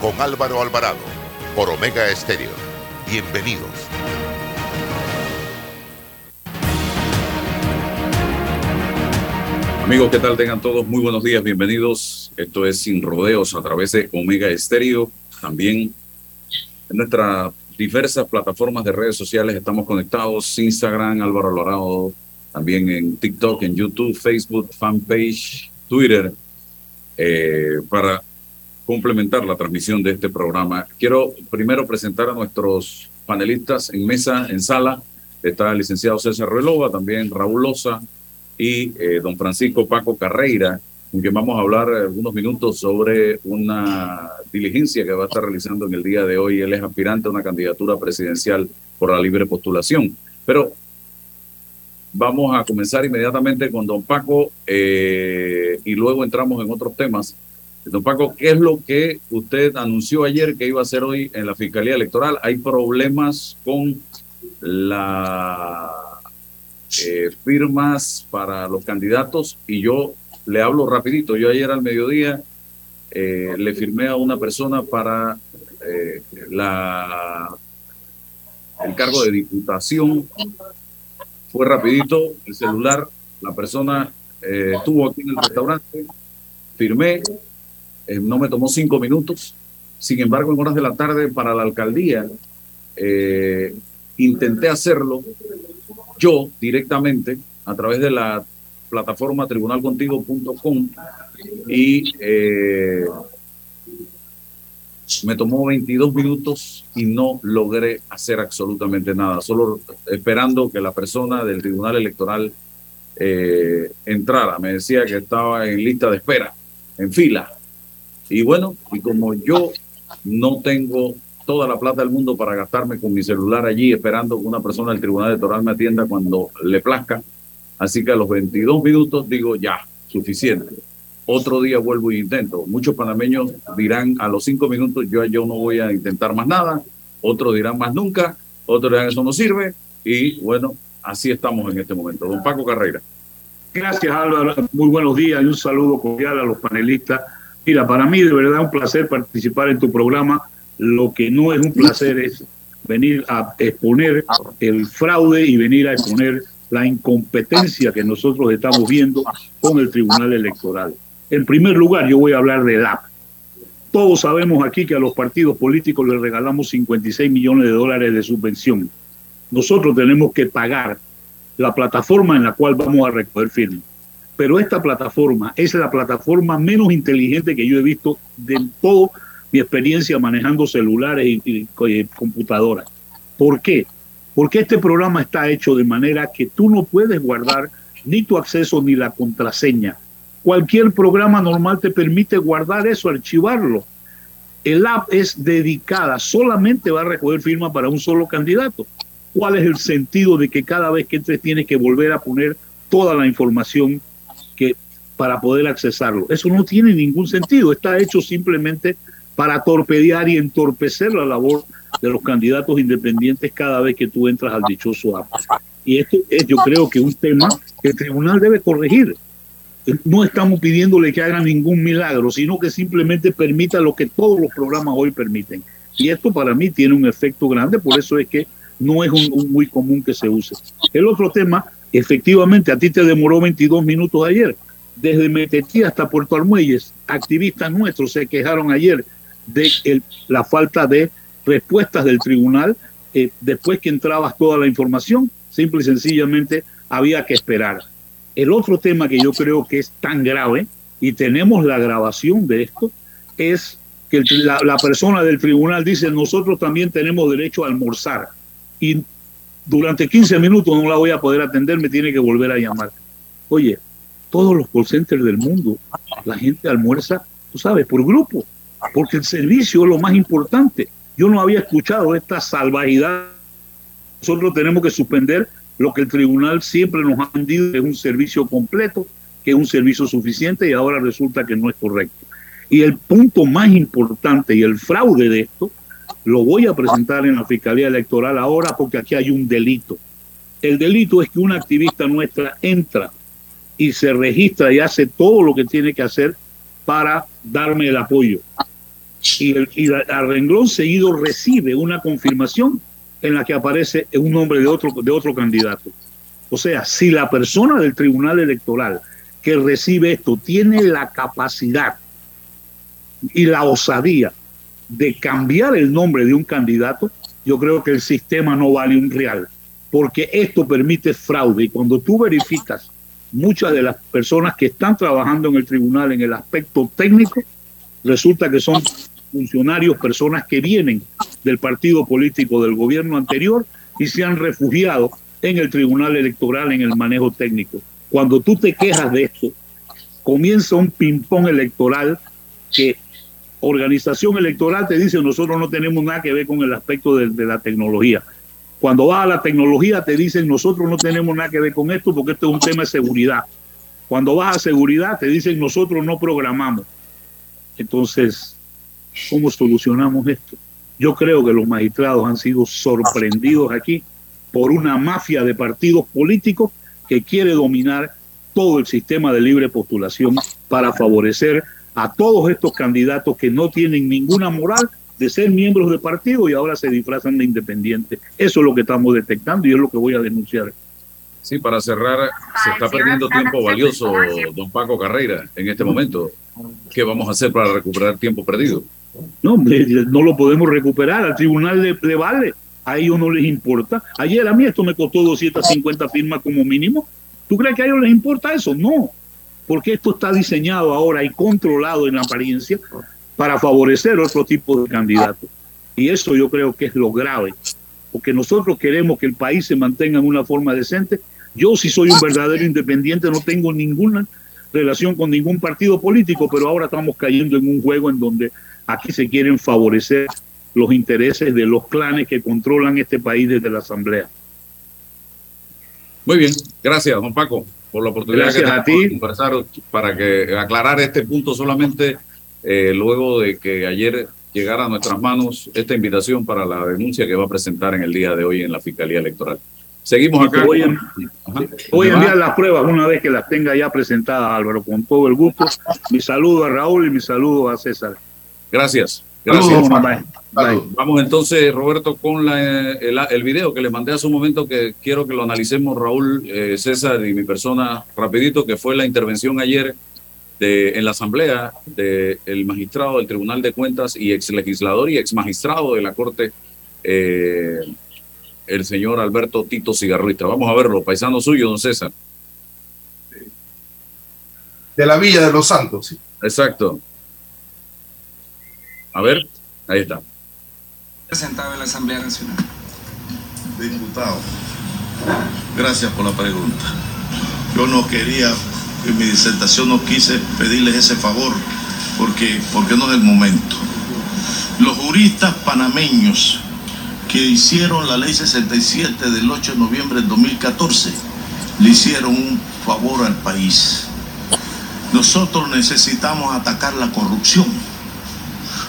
con Álvaro Alvarado por Omega Estéreo. Bienvenidos. Amigos, ¿qué tal? Tengan todos muy buenos días, bienvenidos. Esto es Sin Rodeos a través de Omega Estéreo. También en nuestras diversas plataformas de redes sociales estamos conectados. Instagram, Álvaro Alvarado, también en TikTok, en YouTube, Facebook, fanpage, Twitter, eh, para complementar la transmisión de este programa. Quiero primero presentar a nuestros panelistas en mesa, en sala. Está el licenciado César Relova, también Raúl Loza y eh, don Francisco Paco Carreira, con quien vamos a hablar algunos minutos sobre una diligencia que va a estar realizando en el día de hoy. Él es aspirante a una candidatura presidencial por la libre postulación. Pero vamos a comenzar inmediatamente con don Paco eh, y luego entramos en otros temas. Don Paco, ¿qué es lo que usted anunció ayer que iba a hacer hoy en la Fiscalía Electoral? ¿Hay problemas con las eh, firmas para los candidatos? Y yo le hablo rapidito. Yo ayer al mediodía eh, le firmé a una persona para eh, el cargo de diputación. Fue rapidito, el celular, la persona estuvo aquí en el restaurante, firmé, eh, no me tomó cinco minutos. Sin embargo, en horas de la tarde para la alcaldía, eh, intenté hacerlo yo directamente a través de la plataforma tribunalcontigo.com y eh, me tomó 22 minutos y no logré hacer absolutamente nada, solo esperando que la persona del Tribunal Electoral entrara. Me decía que estaba en lista de espera, en fila. Y bueno, y como yo no tengo toda la plata del mundo para gastarme con mi celular allí esperando que una persona del Tribunal Electoral me atienda cuando le plazca, así que a los 22 minutos digo ya, suficiente. Otro día vuelvo e intento. Muchos panameños dirán a los cinco minutos yo, yo no voy a intentar más nada, otros dirán más nunca, otros dirán eso no sirve y bueno, así estamos en este momento. Don Paco Carrera. Gracias Álvaro, muy buenos días y un saludo cordial a los panelistas Mira, para mí de verdad es un placer participar en tu programa. Lo que no es un placer es venir a exponer el fraude y venir a exponer la incompetencia que nosotros estamos viendo con el Tribunal Electoral. En primer lugar, yo voy a hablar de DAP. Todos sabemos aquí que a los partidos políticos les regalamos 56 millones de dólares de subvención. Nosotros tenemos que pagar la plataforma en la cual vamos a recoger firmas pero esta plataforma es la plataforma menos inteligente que yo he visto de toda mi experiencia manejando celulares y, computadoras. ¿Por qué? Porque este programa está hecho de manera que tú no puedes guardar ni tu acceso ni la contraseña. Cualquier programa normal te permite guardar eso, archivarlo. El app es dedicada, solamente va a recoger firmas para un solo candidato. ¿Cuál es el sentido de que cada vez que entres tienes que volver a poner toda la información para poder accesarlo. Eso no tiene ningún sentido, está hecho simplemente para torpedear y entorpecer la labor de los candidatos independientes cada vez que tú entras al dichoso app. Y esto es, yo creo que un tema que el tribunal debe corregir. No estamos pidiéndole que hagan ningún milagro, sino que simplemente permita lo que todos los programas hoy permiten. Y esto para mí tiene un efecto grande, por eso es que no es un muy común que se use. El otro tema Efectivamente, a ti te demoró 22 minutos ayer. Desde Metetí hasta Puerto Armuelles, activistas nuestros se quejaron ayer de la falta de respuestas del tribunal eh, después que entrabas toda la información. Simple y sencillamente había que esperar. El otro tema que yo creo que es tan grave, y tenemos la grabación de esto, es que la, la persona del tribunal dice, nosotros también tenemos derecho a almorzar. Y durante 15 minutos no la voy a poder atender, me tiene que volver a llamar. Oye, todos los call centers del mundo, la gente almuerza, tú sabes, por grupo, porque el servicio es lo más importante. Yo no había escuchado esta salvajidad. Nosotros tenemos que suspender lo que el tribunal siempre nos ha vendido, que es un servicio completo, que es un servicio suficiente y ahora resulta que no es correcto. Y el punto más importante y el fraude de esto lo voy a presentar en la Fiscalía Electoral ahora porque aquí hay un delito. El delito es que una activista nuestra entra y se registra y hace todo lo que tiene que hacer para darme el apoyo. y, el, y al renglón seguido recibe una confirmación en la que aparece un nombre de otro, de otro candidato. O sea, si la persona del tribunal electoral que recibe esto tiene la capacidad y la osadía de cambiar el nombre de un candidato, yo creo que el sistema no vale un real, porque esto permite fraude. Y cuando tú verificas muchas de las personas que están trabajando en el tribunal en el aspecto técnico, resulta que son funcionarios, personas que vienen del partido político del gobierno anterior y se han refugiado en el tribunal electoral en el manejo técnico. Cuando tú te quejas de esto, comienza un ping-pong electoral que organización electoral te dice nosotros no tenemos nada que ver con el aspecto de, de la tecnología. Cuando vas a la tecnología te dicen nosotros no tenemos nada que ver con esto porque esto es un tema de seguridad. Cuando vas a seguridad te dicen nosotros no programamos. Entonces, ¿cómo solucionamos esto? Yo creo que los magistrados han sido sorprendidos aquí por una mafia de partidos políticos que quiere dominar todo el sistema de libre postulación para favorecer a todos estos candidatos que no tienen ninguna moral de ser miembros de partido y ahora se disfrazan de independientes. Eso es lo que estamos detectando y es lo que voy a denunciar. Sí, para cerrar, se está perdiendo tiempo valioso, don Paco Carreira, en este momento. ¿Qué vamos a hacer para recuperar tiempo perdido? No, no lo podemos recuperar. Al tribunal le, le vale. A ellos no les importa. Ayer a mí esto me costó 250 firmas como mínimo. ¿Tú crees que a ellos les importa eso? No. Porque esto está diseñado ahora y controlado en apariencia para favorecer otro tipo de candidatos. Y eso yo creo que es lo grave. Porque nosotros queremos que el país se mantenga en una forma decente. Yo si soy un verdadero independiente no tengo ninguna relación con ningún partido político, pero ahora estamos cayendo en un juego en donde aquí se quieren favorecer los intereses de los clanes que controlan este país desde la Asamblea. Muy bien, gracias, don Paco, por la oportunidad gracias que a ti. de conversar para que aclarar este punto solamente eh, luego de que ayer llegara a nuestras manos esta invitación para la denuncia que va a presentar en el día de hoy en la Fiscalía Electoral. Seguimos acá. Voy voy a enviar las pruebas una vez que las tenga ya presentadas, Álvaro, con todo el gusto. Mi saludo a Raúl y mi saludo a César. Gracias. Gracias. Saludos, bye. Bye. Vamos entonces, Roberto, con la, el, el video que les mandé hace un momento que quiero que lo analicemos, Raúl, eh, César y mi persona, rapidito, que fue la intervención ayer de, en la asamblea del magistrado del Tribunal de Cuentas y ex legislador y ex magistrado de la Corte, eh, el señor Alberto Tito Cigarrita. Vamos a verlo, paisano suyo, don César. de la Villa de los Santos. ¿sí? Exacto. A ver, ahí está. presentado en la Asamblea Nacional. Diputado, gracias por la pregunta. Yo no quería, en mi disertación no quise pedirles ese favor porque, porque no es el momento. Los juristas panameños que hicieron la ley 67 del 8 de noviembre del 2014 le hicieron un favor al país. Nosotros necesitamos atacar la corrupción,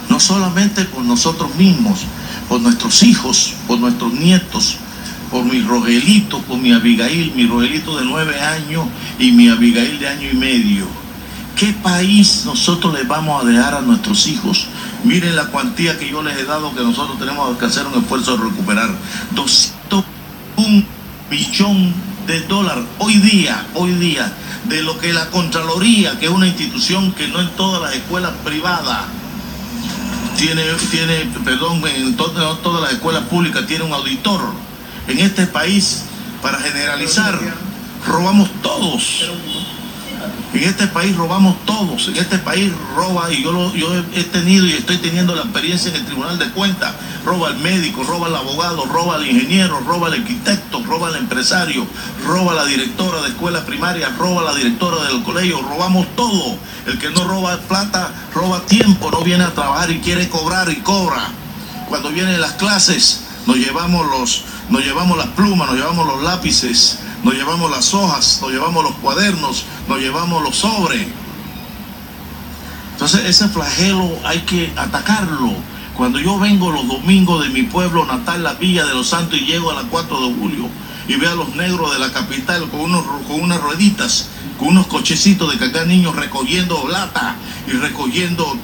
no solamente por nosotros mismos, por nuestros hijos, por nuestros nietos, por mi Rogelito, por mi Abigail, mi Rogelito de nueve años y mi Abigail de año y medio. ¿Qué país nosotros les vamos a dejar a nuestros hijos? Miren la cuantía que yo les he dado que nosotros tenemos que hacer un esfuerzo de recuperar. 201 millón de dólares hoy día, hoy día, de lo que la Contraloría, que es una institución que no en todas las escuelas privadas tiene, tiene perdón, en no todas las escuelas públicas tiene un auditor. En este país, para generalizar, robamos todos. En este país robamos todos. En este país roba, y yo, he tenido y estoy teniendo la experiencia en el Tribunal de Cuentas. Roba el médico, roba el abogado, roba el ingeniero, roba el arquitecto, roba el empresario, roba la directora de escuela primaria, roba la directora del colegio. Robamos todo. El que no roba plata, roba tiempo, no viene a trabajar y quiere cobrar y cobra. Cuando vienen las clases, nos llevamos los, nos llevamos las plumas, nos llevamos los lápices, nos llevamos las hojas, nos llevamos los cuadernos, nos llevamos los sobres. Entonces ese flagelo hay que atacarlo. Cuando yo vengo los domingos de mi pueblo natal, la Villa de los Santos, y llego a las 4 de julio y veo a los negros de la capital con, unos, con unas rueditas, con unos cochecitos de cagar niños recogiendo lata y recogiendo,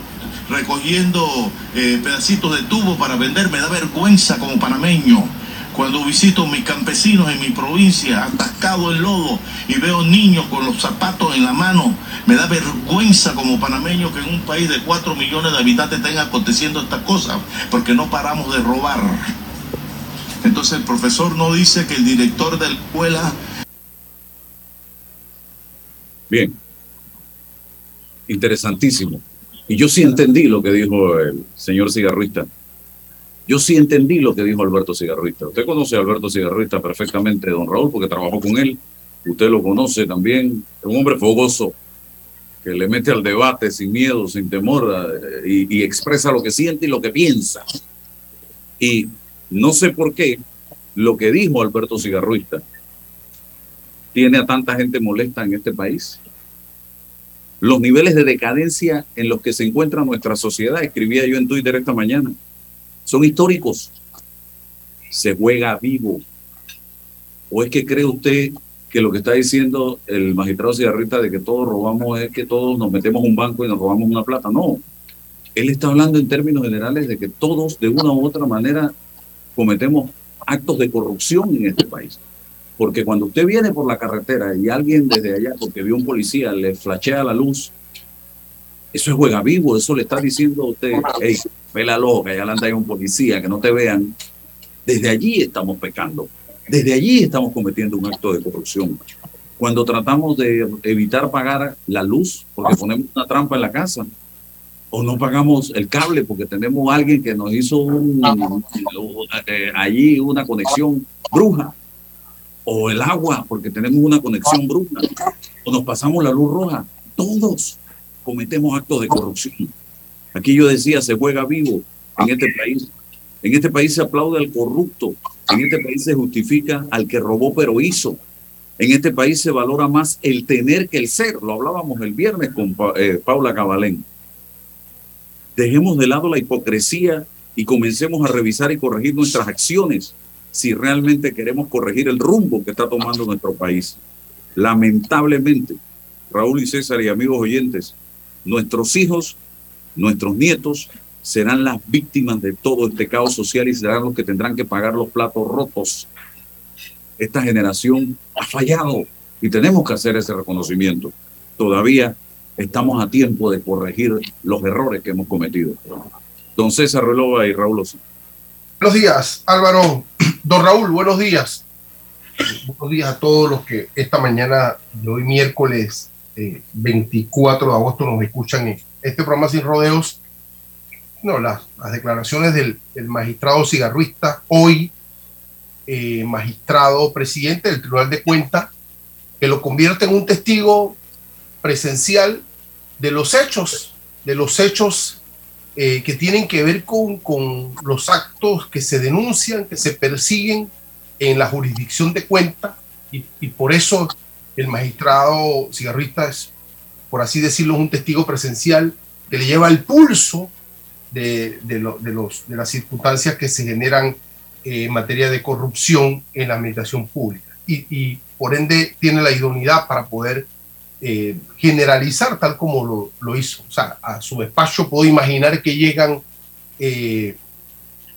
recogiendo eh, pedacitos de tubo para vender. Me da vergüenza como panameño cuando visito mis campesinos en mi provincia, atascados en lodo, y veo niños con los zapatos en la mano, me da vergüenza como panameño que en un país de 4 millones de habitantes estén aconteciendo estas cosas, porque no paramos de robar. Entonces el profesor no dice que el director de la escuela... Bien. Interesantísimo. Y yo sí entendí lo que dijo el señor cigarrista. Yo sí entendí lo que dijo Alberto Cigarrista. Usted conoce a Alberto Cigarrista perfectamente, don Raúl, porque trabajó con él. Usted lo conoce también. Es un hombre fogoso, que le mete al debate sin miedo, sin temor, eh, y, y expresa lo que siente y lo que piensa. Y no sé por qué lo que dijo Alberto Cigarrista tiene a tanta gente molesta en este país. Los niveles de decadencia en los que se encuentra nuestra sociedad, escribía yo en Twitter esta mañana son históricos. Se juega vivo. ¿O es que cree usted que lo que está diciendo el magistrado Cigarrita de que todos robamos es que todos nos metemos un banco y nos robamos una plata? No. Él está hablando en términos generales de que todos de una u otra manera cometemos actos de corrupción en este país. Porque cuando usted viene por la carretera y alguien desde allá, porque vio un policía, le flashea la luz, eso es juega vivo, eso le está diciendo a usted, ve la loca, ya anda ahí un policía, que no te vean. Desde allí estamos pecando. Desde allí estamos cometiendo un acto de corrupción. Cuando tratamos de evitar pagar la luz porque ponemos una trampa en la casa, o no pagamos el cable porque tenemos alguien que nos hizo un, eh, allí una conexión bruja, o el agua porque tenemos una conexión bruja, o nos pasamos la luz roja. Todos cometemos actos de corrupción. Aquí yo decía, se juega vivo en este país. En este país se aplaude al corrupto. En este país se justifica al que robó pero hizo. En este país se valora más el tener que el ser. Lo hablábamos el viernes con eh, Paula Cabalén. Dejemos de lado la hipocresía y comencemos a revisar y corregir nuestras acciones si realmente queremos corregir el rumbo que está tomando nuestro país. Lamentablemente, Raúl y César y amigos oyentes, nuestros hijos nuestros nietos serán las víctimas de todo este caos social y serán los que tendrán que pagar los platos rotos. Esta generación ha fallado y tenemos que hacer ese reconocimiento. Todavía estamos a tiempo de corregir los errores que hemos cometido. Don César Relova y Raúl Osa. Buenos días, Álvaro. Don Raúl, buenos días. Buenos días a todos los que esta mañana de hoy miércoles 24 eh, de agosto nos escuchan en este programa sin rodeos, no, las, declaraciones del, magistrado cigarruista, hoy eh, magistrado presidente del Tribunal de Cuentas, que lo convierte en un testigo presencial de los hechos, de los hechos eh, que tienen que ver con, con, los actos que se denuncian, que se persiguen en la jurisdicción de cuenta, y, y por eso el magistrado cigarrista es por así decirlo, un testigo presencial que le lleva el pulso de, de, los, de las circunstancias que se generan en materia de corrupción en la administración pública. Y, por ende tiene la idoneidad para poder eh, generalizar tal como lo, lo, hizo. O sea, a su despacho puedo imaginar que llegan eh,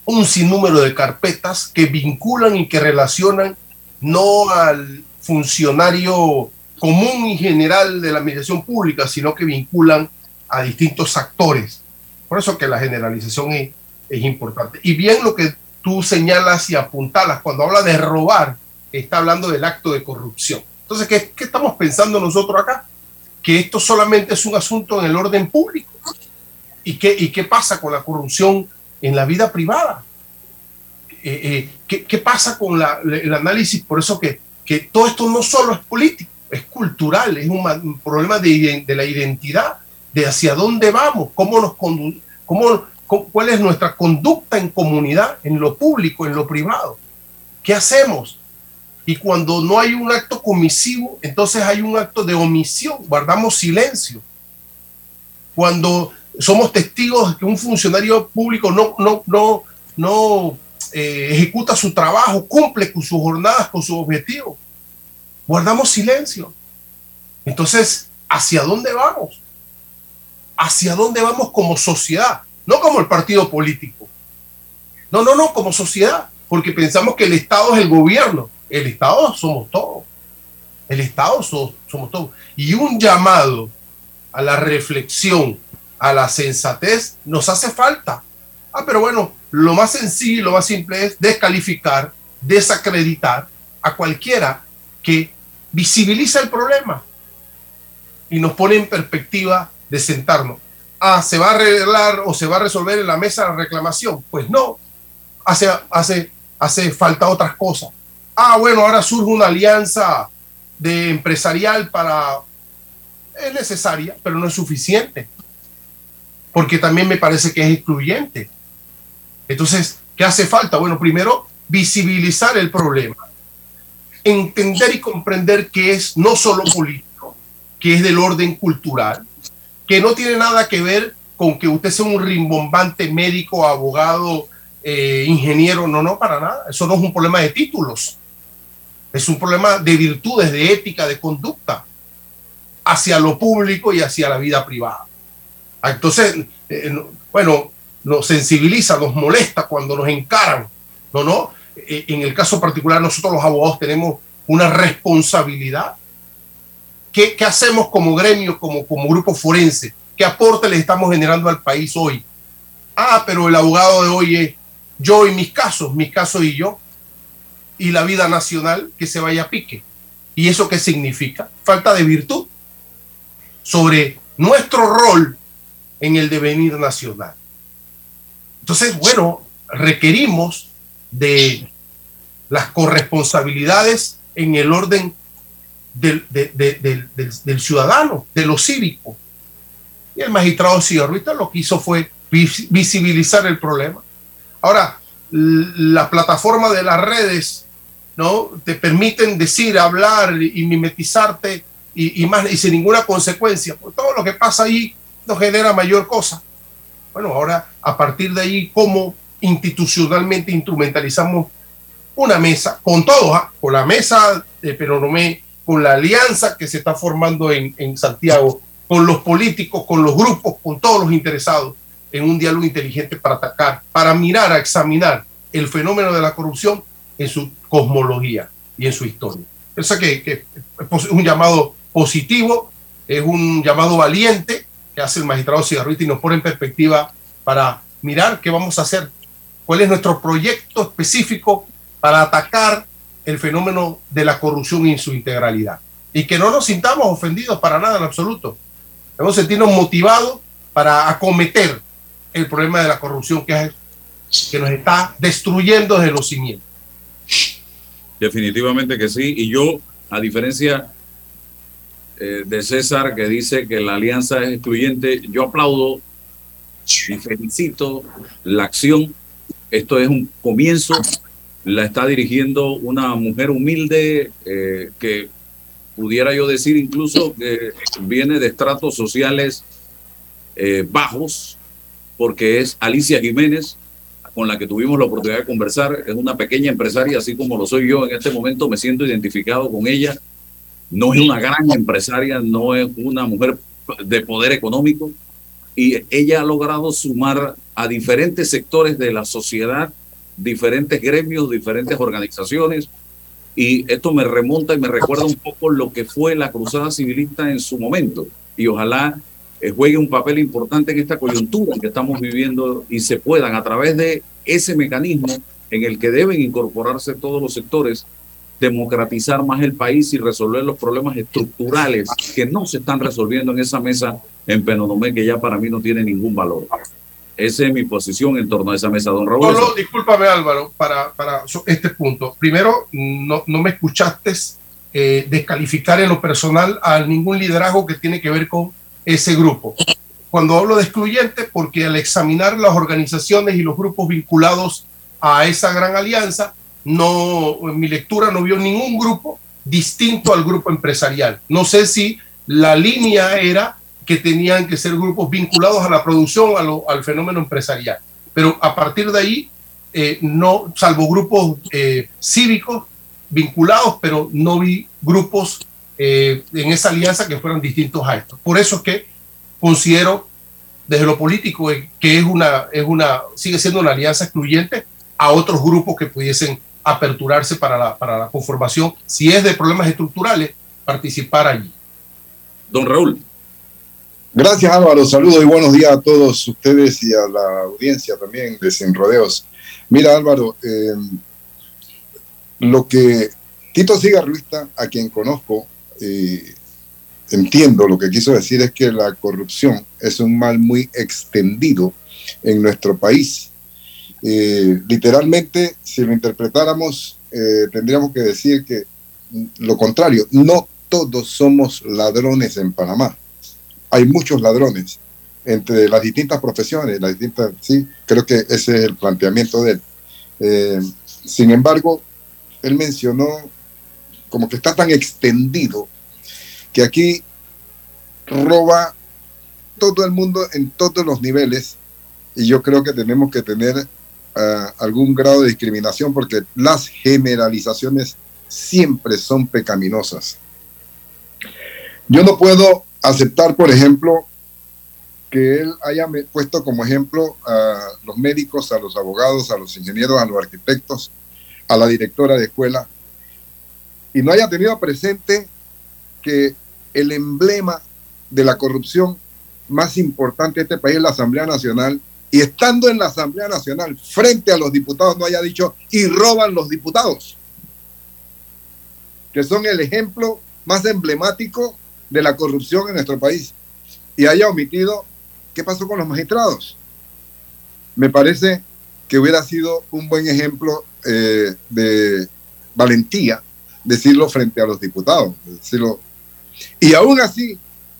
un sinnúmero de carpetas que vinculan y que relacionan no al funcionario común y general de la administración pública, sino que vinculan a distintos actores. Por eso que la generalización es, es importante. Y bien lo que tú señalas y apuntalas, cuando habla de robar, está hablando del acto de corrupción. Entonces, ¿qué, ¿qué, estamos pensando nosotros acá? Que esto solamente es un asunto en el orden público. ¿Y qué, y qué pasa con la corrupción en la vida privada? Eh, eh, ¿qué, ¿qué, pasa con la, el análisis? Por eso que, que todo esto no solo es político, es cultural, es un, problema de, la identidad, de hacia dónde vamos, cómo nos cómo, cuál es nuestra conducta en comunidad, en lo público, en lo privado. ¿Qué hacemos? Y cuando no hay un acto comisivo, entonces hay un acto de omisión, guardamos silencio. Cuando somos testigos de que un funcionario público no, no, no, no eh, ejecuta su trabajo, cumple con sus jornadas, con sus objetivos guardamos silencio. Entonces, ¿hacia dónde vamos? hacia dónde vamos como sociedad, no como el partido político. No, no, no, como sociedad, porque pensamos que el Estado es el gobierno. El Estado somos todos. El Estado somos todos. Y un llamado a la reflexión, a la sensatez, nos hace falta. Ah, pero bueno, lo más sencillo, lo más simple es descalificar, desacreditar a cualquiera que visibiliza el problema y nos pone en perspectiva de sentarnos. Ah, ¿se va a arreglar o se va a resolver en la mesa la reclamación? Pues no, hace, hace, hace falta otras cosas. Ah, bueno, ahora surge una alianza de empresarial para... Es necesaria, pero no es suficiente. Porque también me parece que es excluyente. Entonces, ¿qué hace falta? Bueno, primero, visibilizar el problema. Entender y comprender que es no solo político, que es del orden cultural, que no tiene nada que ver con que usted sea un rimbombante médico, abogado, eh, ingeniero, no, no, para nada. Eso no es un problema de títulos. Es un problema de virtudes, de ética, de conducta hacia lo público y hacia la vida privada. Ah, entonces, eh, bueno, nos sensibiliza, nos molesta cuando nos encaran. No, no. Eh, en el caso particular, nosotros los abogados tenemos una responsabilidad. ¿Qué, hacemos como gremio, como, como grupo forense? ¿Qué aporte le estamos generando al país hoy? Ah, pero el abogado de hoy es yo y mis casos, mis casos y yo, y la vida nacional que se vaya a pique. ¿Y eso qué significa? Falta de virtud sobre nuestro rol en el devenir nacional. Entonces, bueno, requerimos de las corresponsabilidades en el orden del, del, ciudadano, de lo cívico. Y el magistrado Cigarrita lo que hizo fue visibilizar el problema. Ahora, la plataforma de las redes ¿no? Te permiten decir, hablar y mimetizarte y, y, más, y sin ninguna consecuencia. Pues todo lo que pasa ahí no genera mayor cosa. Bueno, ahora a partir de ahí, ¿cómo institucionalmente instrumentalizamos una mesa con todos, ¿ah? con la mesa de Peronomé, con la alianza que se está formando en, en Santiago, con los políticos, con los grupos, con todos los interesados en un diálogo inteligente para atacar, para mirar, a examinar el fenómeno de la corrupción en su cosmología y en su historia. Eso que, que es un llamado positivo, es un llamado valiente que hace el magistrado Cigarrita y nos pone en perspectiva para mirar qué vamos a hacer, cuál es nuestro proyecto específico para atacar el fenómeno de la corrupción en su integralidad. Y que no nos sintamos ofendidos para nada en absoluto. Debemos sentirnos motivados para acometer el problema de la corrupción que, es, que nos está destruyendo desde los cimientos. Definitivamente que sí. Y yo, a diferencia eh, de César, que dice que la alianza es excluyente, yo aplaudo y felicito la acción. Esto es un comienzo. La está dirigiendo una mujer humilde eh, que pudiera yo decir incluso que viene de estratos sociales eh, bajos, porque es Alicia Jiménez, con la que tuvimos la oportunidad de conversar. Es una pequeña empresaria, así como lo soy yo en este momento, me siento identificado con ella. No es una gran empresaria, no es una mujer de poder económico y ella ha logrado sumar a diferentes sectores de la sociedad, diferentes gremios, diferentes organizaciones. Y esto me remonta y me recuerda un poco lo que fue la Cruzada Civilista en su momento. Y ojalá eh, juegue un papel importante en esta coyuntura que estamos viviendo y se puedan a través de ese mecanismo en el que deben incorporarse todos los sectores, democratizar más el país y resolver los problemas estructurales que no se están resolviendo en esa mesa en Penonomé, que ya para mí no tiene ningún valor. Esa es mi posición en torno a esa mesa, don Raúl. No, discúlpame Álvaro, para, para este punto. Primero, no, no me escuchaste eh, descalificar en lo personal a ningún liderazgo que tiene que ver con ese grupo. Cuando hablo de excluyente, porque al examinar las organizaciones y los grupos vinculados a esa gran alianza, no, en mi lectura no vio ningún grupo distinto al grupo empresarial. No sé si la línea era que tenían que ser grupos vinculados a la producción, al fenómeno empresarial. Pero a partir de ahí, eh, no, salvo grupos eh, cívicos vinculados, pero no vi grupos eh, en esa alianza que fueran distintos a estos. Por eso es que considero desde lo político, eh, que es una, es una, sigue siendo una alianza excluyente, a otros grupos que pudiesen aperturarse para la, para la conformación, si es de problemas estructurales, participar allí. Don Raúl. Gracias Álvaro, saludos y buenos días a todos ustedes y a la audiencia también de Sin Rodeos. Mira Álvaro, eh, lo que Tito Cigarruista, a quien conozco, eh, entiendo lo que quiso decir es que la corrupción es un mal muy extendido en nuestro país. Eh, literalmente, si lo interpretáramos, eh, tendríamos que decir que lo contrario, no todos somos ladrones en Panamá. Hay muchos ladrones entre las distintas profesiones, las distintas, sí, creo que ese es el planteamiento de él. Eh, sin embargo, él mencionó como que está tan extendido que aquí roba todo el mundo en todos los niveles y yo creo que tenemos que tener uh, algún grado de discriminación porque las generalizaciones siempre son pecaminosas. Yo no puedo aceptar, por ejemplo, que él haya puesto como ejemplo a los médicos, a los abogados, a los ingenieros, a los arquitectos, a la directora de escuela, y no haya tenido presente que el emblema de la corrupción más importante de este país es la Asamblea Nacional, y estando en la Asamblea Nacional frente a los diputados no haya dicho y roban los diputados, que son el ejemplo más emblemático de la corrupción en nuestro país, y haya omitido qué pasó con los magistrados. Me parece que hubiera sido un buen ejemplo eh, de valentía decirlo frente a los diputados, decirlo. Y aún así,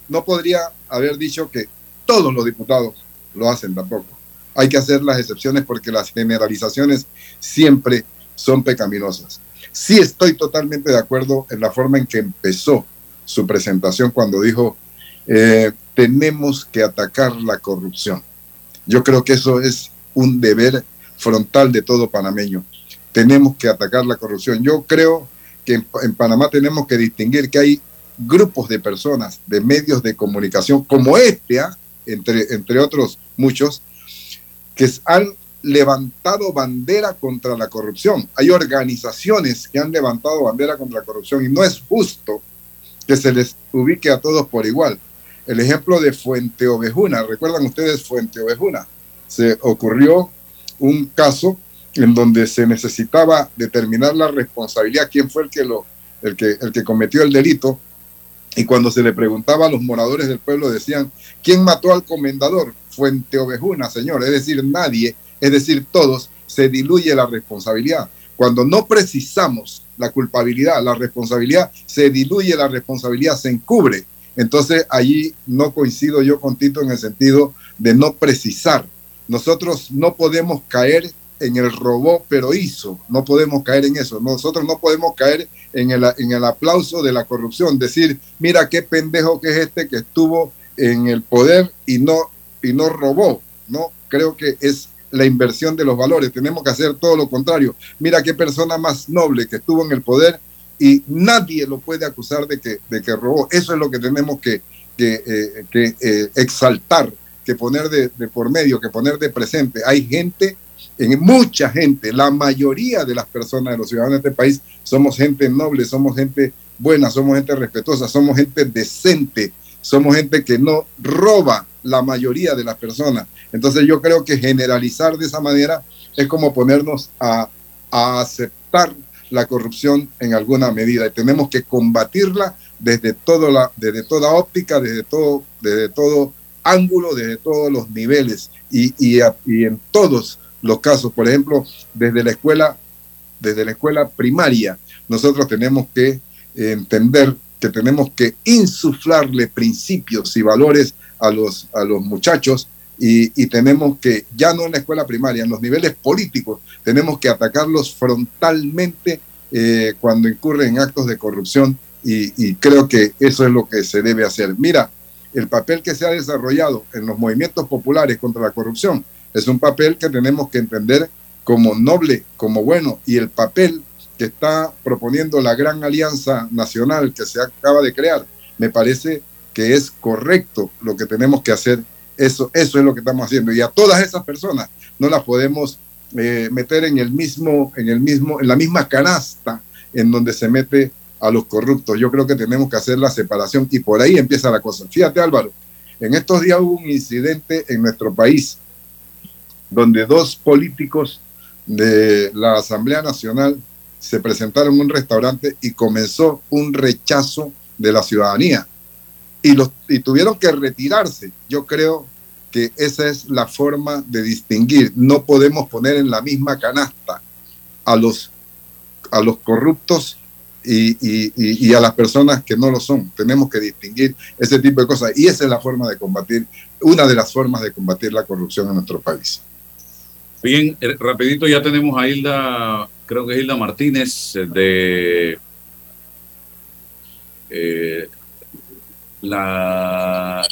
no podría haber dicho que todos los diputados lo hacen tampoco. Hay que hacer las excepciones porque las generalizaciones siempre son pecaminosas. Sí estoy totalmente de acuerdo en la forma en que empezó su presentación cuando dijo, eh, tenemos que atacar la corrupción. Yo creo que eso es un deber frontal de todo panameño. Tenemos que atacar la corrupción. Yo creo que en, Panamá tenemos que distinguir que hay grupos de personas, de medios de comunicación, como este, ¿ah? entre, entre otros muchos, que han levantado bandera contra la corrupción. Hay organizaciones que han levantado bandera contra la corrupción y no es justo que se les ubique a todos por igual. El ejemplo de Fuente Ovejuna, ¿recuerdan ustedes Fuente Ovejuna? Se ocurrió un caso en donde se necesitaba determinar la responsabilidad, quién fue el que, el que, el que cometió el delito, y cuando se le preguntaba a los moradores del pueblo decían, ¿quién mató al comendador? Fuente Ovejuna, señor, es decir, nadie, es decir, todos, se diluye la responsabilidad. Cuando no precisamos la culpabilidad, la responsabilidad, se diluye la responsabilidad, se encubre. Entonces allí no coincido yo con Tito en el sentido de no precisar. Nosotros no podemos caer en el robó, pero hizo. No podemos caer en eso. Nosotros no podemos caer en el, en el aplauso de la corrupción. Decir, mira qué pendejo que es este que estuvo en el poder y no, y no robó. No, creo que es la inversión de los valores. Tenemos que hacer todo lo contrario. Mira qué persona más noble que estuvo en el poder y nadie lo puede acusar de que, de que robó. Eso es lo que tenemos que, que, eh, eh, exaltar, que poner de, de por medio, que poner de presente. Hay gente en mucha gente, la mayoría de las personas, de los ciudadanos de este país, somos gente noble, somos gente buena, somos gente respetuosa, somos gente decente, somos gente que no roba la mayoría de las personas. Entonces yo creo que generalizar de esa manera es como ponernos a, a aceptar la corrupción en alguna medida y tenemos que combatirla desde, todo la, desde toda óptica, desde todo, desde todo ángulo, desde todos los niveles y, y, y en todos los casos. Por ejemplo, desde la escuela, desde la escuela primaria, nosotros tenemos que entender que tenemos que insuflarle principios y valores a los, a los muchachos y, tenemos que, ya no en la escuela primaria, en los niveles políticos, tenemos que atacarlos frontalmente eh, cuando incurren en actos de corrupción y, y creo que eso es lo que se debe hacer. Mira, el papel que se ha desarrollado en los movimientos populares contra la corrupción es un papel que tenemos que entender como noble, como bueno, y el papel que está proponiendo la gran alianza nacional que se acaba de crear, me parece que es correcto lo que tenemos que hacer Eso, eso es lo que estamos haciendo. Y a todas esas personas no las podemos eh, meter en el mismo, en el mismo, en la misma canasta en donde se mete a los corruptos. Yo creo que tenemos que hacer la separación y por ahí empieza la cosa. Fíjate Álvaro, en estos días hubo un incidente en nuestro país donde dos políticos de la Asamblea Nacional se presentaron en un restaurante y comenzó un rechazo de la ciudadanía y, tuvieron que retirarse. Yo creo que esa es la forma de distinguir. No podemos poner en la misma canasta a los, a los corruptos y, y, a las personas que no lo son. Tenemos que distinguir ese tipo de cosas. Y esa es la forma de combatir, una de las formas de combatir la corrupción en nuestro país. Bien, eh, rapidito ya tenemos a Hilda, creo que es Hilda Martínez de eh, la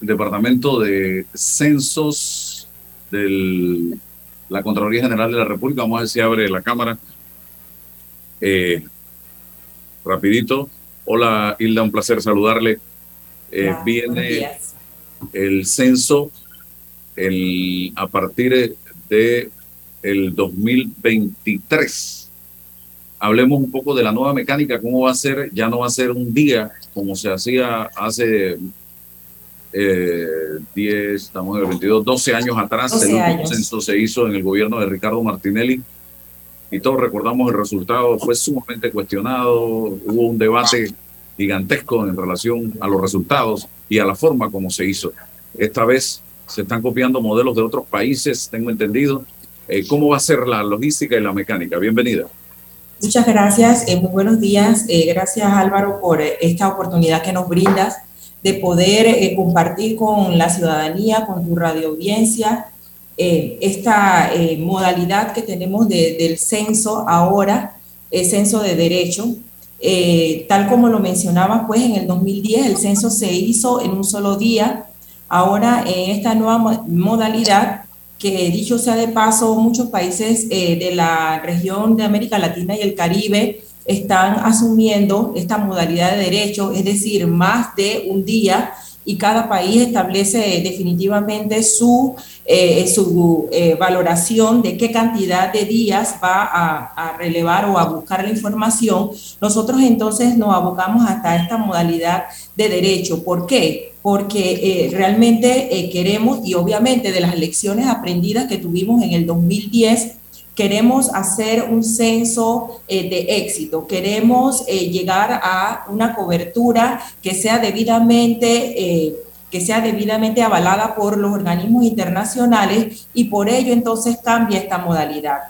Departamento de Censos de la Contraloría General de la República. Vamos a ver si abre la cámara. Eh, rapidito. Hola Hilda, un placer saludarle. Eh, viene el censo el, a partir de el 2023. Hablemos un poco de la nueva mecánica, cómo va a ser, ya no va a ser un día como se hacía hace eh, 10, estamos en el 22, 12 años atrás. el último censo se hizo en el gobierno de Ricardo Martinelli y todos recordamos el resultado, fue sumamente cuestionado, hubo un debate gigantesco en relación a los resultados y a la forma como se hizo. Esta vez se están copiando modelos de otros países, tengo entendido. Eh, ¿Cómo va a ser la logística y la mecánica? Bienvenida. Muchas gracias, eh, muy buenos días. Eh, gracias Álvaro por esta oportunidad que nos brindas de poder compartir con la ciudadanía, con tu radio audiencia, esta modalidad que tenemos del censo ahora, el censo de derecho. tal como lo mencionaba, pues en el 2010 el censo se hizo en un solo día, Ahora, en esta nueva modalidad, que dicho sea de paso, muchos países eh, de la región de América Latina y el Caribe están asumiendo esta modalidad de derecho, es decir, más de un día y cada país establece definitivamente su, eh, su eh, valoración de qué cantidad de días va a, relevar o a buscar la información. Nosotros entonces nos abocamos hasta esta modalidad de derecho. ¿Por qué? Porque eh, realmente queremos, y obviamente de las lecciones aprendidas que tuvimos en el 2010, queremos hacer un censo eh, de éxito, queremos eh, llegar a una cobertura que sea debidamente... Eh, que sea debidamente avalada por los organismos internacionales y por ello entonces cambia esta modalidad.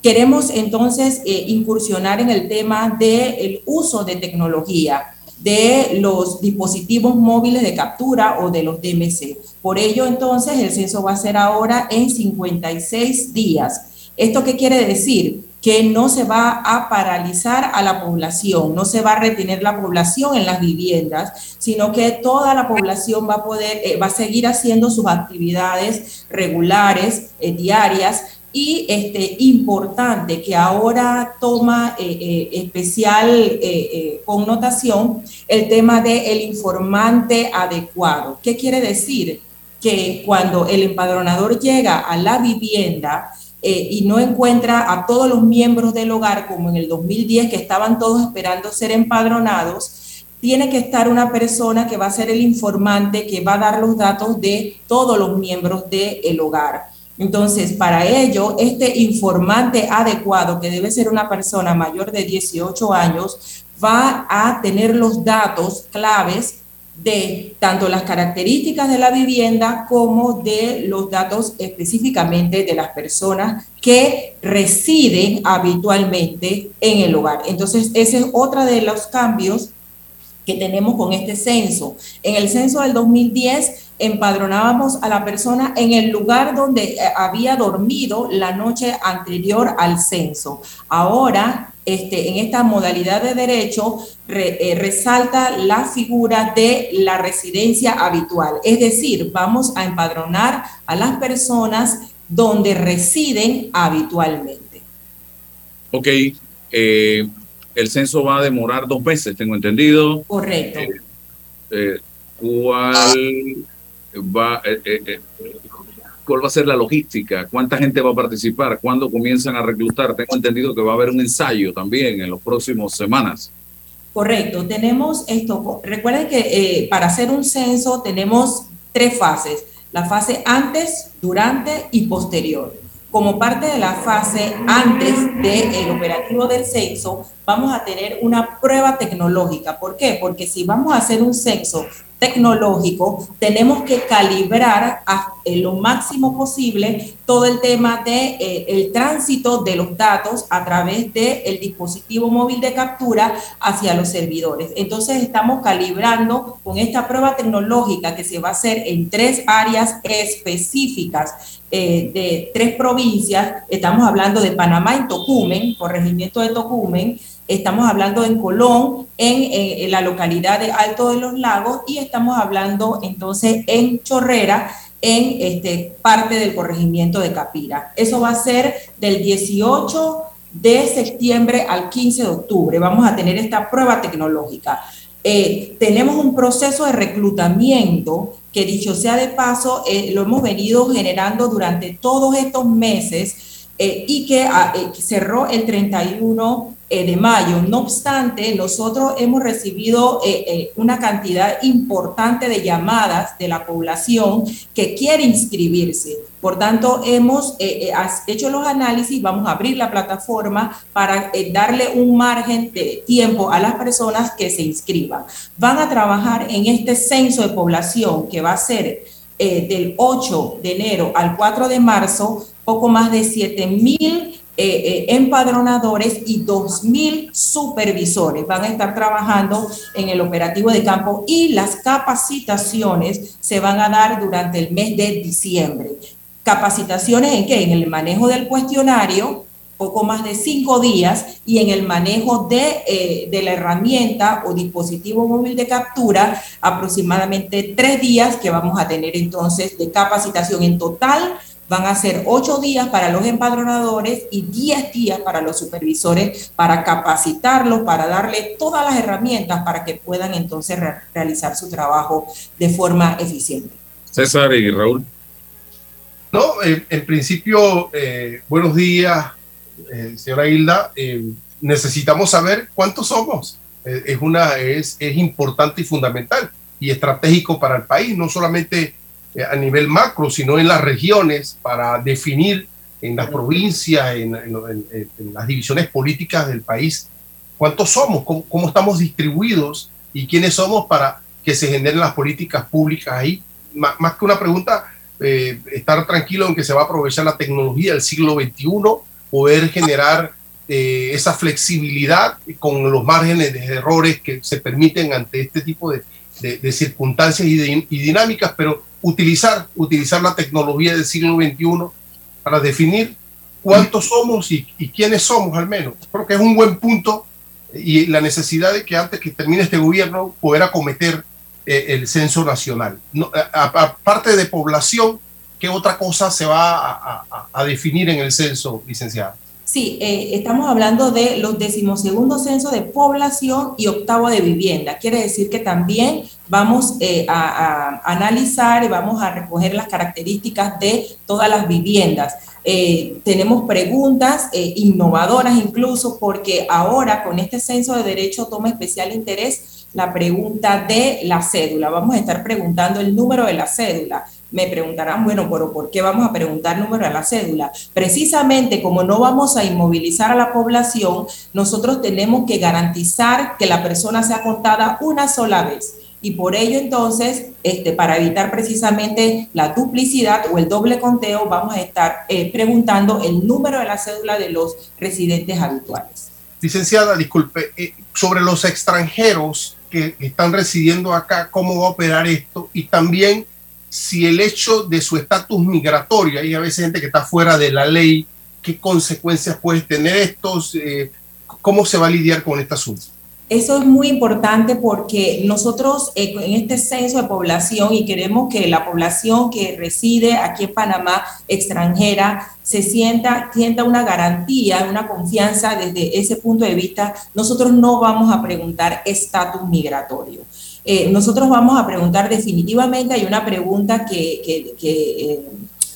queremos entonces incursionar en el tema del uso de tecnología de los dispositivos móviles de captura o de los DMC. Por ello, entonces, el censo va a ser ahora en 56 días. ¿Esto qué quiere decir? Que no se va a paralizar a la población, no se va a retener la población en las viviendas, sino que toda la población va a poder, eh, va a seguir haciendo sus actividades regulares, eh, diarias, y este, importante que ahora toma eh, eh, especial eh, connotación el tema del informante adecuado. ¿Qué quiere decir? Que cuando el empadronador llega a la vivienda, y no encuentra a todos los miembros del hogar, como en el 2010, que estaban todos esperando ser empadronados, tiene que estar una persona que va a ser el informante, que va a dar los datos de todos los miembros del hogar. Entonces, para ello, este informante adecuado, que debe ser una persona mayor de 18 años, va a tener los datos claves de tanto las características de la vivienda como de los datos específicamente de las personas que residen habitualmente en el hogar. Entonces, ese es otro de los cambios que tenemos con este censo. En el censo del 2010 empadronábamos a la persona en el lugar donde eh, había dormido la noche anterior al censo. Ahora, este, en esta modalidad de derecho, eh, resalta la figura de la residencia habitual. Es decir, vamos a empadronar a las personas donde residen habitualmente. Ok. Eh, el censo va a demorar dos meses, tengo entendido. Correcto. ¿Cuál va, eh, eh, cuál va a ser la logística, cuánta gente va a participar, cuándo comienzan a reclutar. Tengo entendido que va a haber un ensayo también en las próximas semanas. Correcto, tenemos esto. Recuerden que para hacer un censo tenemos tres fases, la fase antes, durante y posterior como parte de la fase antes del operativo del censo, vamos a tener una prueba tecnológica. ¿Por qué? Porque si vamos a hacer un censo tecnológico, tenemos que calibrar a, lo máximo posible todo el tema de eh, tránsito de los datos a través del el dispositivo móvil de captura hacia los servidores. Entonces estamos calibrando con esta prueba tecnológica que se va a hacer en tres áreas específicas eh, de tres provincias. Estamos hablando de Panamá en Tocumen, corregimiento de Tocumen, estamos hablando en Colón, en, la localidad de Alto de los Lagos y estamos hablando entonces en Chorrera, en este, parte del corregimiento de Capira. Eso va a ser del 18 de septiembre al 15 de octubre. Vamos a tener esta prueba tecnológica. Eh, tenemos un proceso de reclutamiento que dicho sea de paso, eh, lo hemos venido generando durante todos estos meses eh, y que ah, cerró el 31 eh, de mayo. No obstante, nosotros hemos recibido eh, eh, una cantidad importante de llamadas de la población que quiere inscribirse. Por tanto, hemos hecho los análisis, vamos a abrir la plataforma para darle un margen de tiempo a las personas que se inscriban. Van a trabajar en este censo de población que va a ser del 8 de enero al 4 de marzo, poco más de 7 mil eh, eh, empadronadores y 2.000 supervisores van a estar trabajando en el operativo de campo y las capacitaciones se van a dar durante el mes de diciembre. ¿Capacitaciones en qué? En el manejo del cuestionario, poco más de cinco días, y en el manejo de, eh, de la herramienta o dispositivo móvil de captura, aproximadamente tres días que vamos a tener entonces de capacitación en total van a ser ocho días para los empadronadores y diez días para los supervisores para capacitarlos, para darle todas las herramientas para que puedan entonces realizar su trabajo de forma eficiente. César y Raúl. No, en principio, eh, buenos días, eh, señora Hilda. Eh, necesitamos saber cuántos somos. es, una, es, es importante y fundamental y estratégico para el país, no solamente eh, a nivel macro, sino en las regiones para definir en las provincias, en, las divisiones políticas del país, cuántos somos, cómo, estamos distribuidos y quiénes somos para que se generen las políticas públicas ahí. más que una pregunta, eh, estar tranquilo en que se va a aprovechar la tecnología del siglo XXI, poder generar eh, esa flexibilidad con los márgenes de errores que se permiten ante este tipo de, de, circunstancias y, y, dinámicas, pero utilizar, utilizar la tecnología del siglo XXI para definir cuántos somos y, quiénes somos al menos. Creo que es un buen punto y la necesidad de que antes que termine este gobierno poder acometer eh, el censo nacional. aparte de población, ¿qué otra cosa se va a definir en el censo, licenciada? Sí, eh, estamos hablando de los decimosegundos censos de población y octavo de vivienda. Quiere decir que también vamos eh, a, analizar y vamos a recoger las características de todas las viviendas. Eh, tenemos preguntas innovadoras incluso porque ahora con este censo de derecho toma especial interés la pregunta de la cédula. Vamos a estar preguntando el número de la cédula me preguntarán, bueno, pero ¿por qué vamos a preguntar número a la cédula? Precisamente como no vamos a inmovilizar a la población, nosotros tenemos que garantizar que la persona sea contada una sola vez. Y por ello entonces, este, para evitar precisamente la duplicidad o el doble conteo, vamos a estar eh, preguntando el número de la cédula de los residentes habituales. Licenciada, disculpe, eh, sobre los extranjeros que están residiendo acá, ¿cómo va a operar esto? Y también si el hecho de su estatus migratorio, hay a veces gente que está fuera de la ley, qué consecuencias puede tener estos, eh, cómo se va a lidiar con este asunto. Eso es muy importante porque nosotros eh, en este censo de población y queremos que la población que reside aquí en Panamá extranjera se sienta, sienta una garantía, una confianza desde ese punto de vista. Nosotros no vamos a preguntar estatus migratorio. Eh, nosotros vamos a preguntar definitivamente, hay una pregunta eh,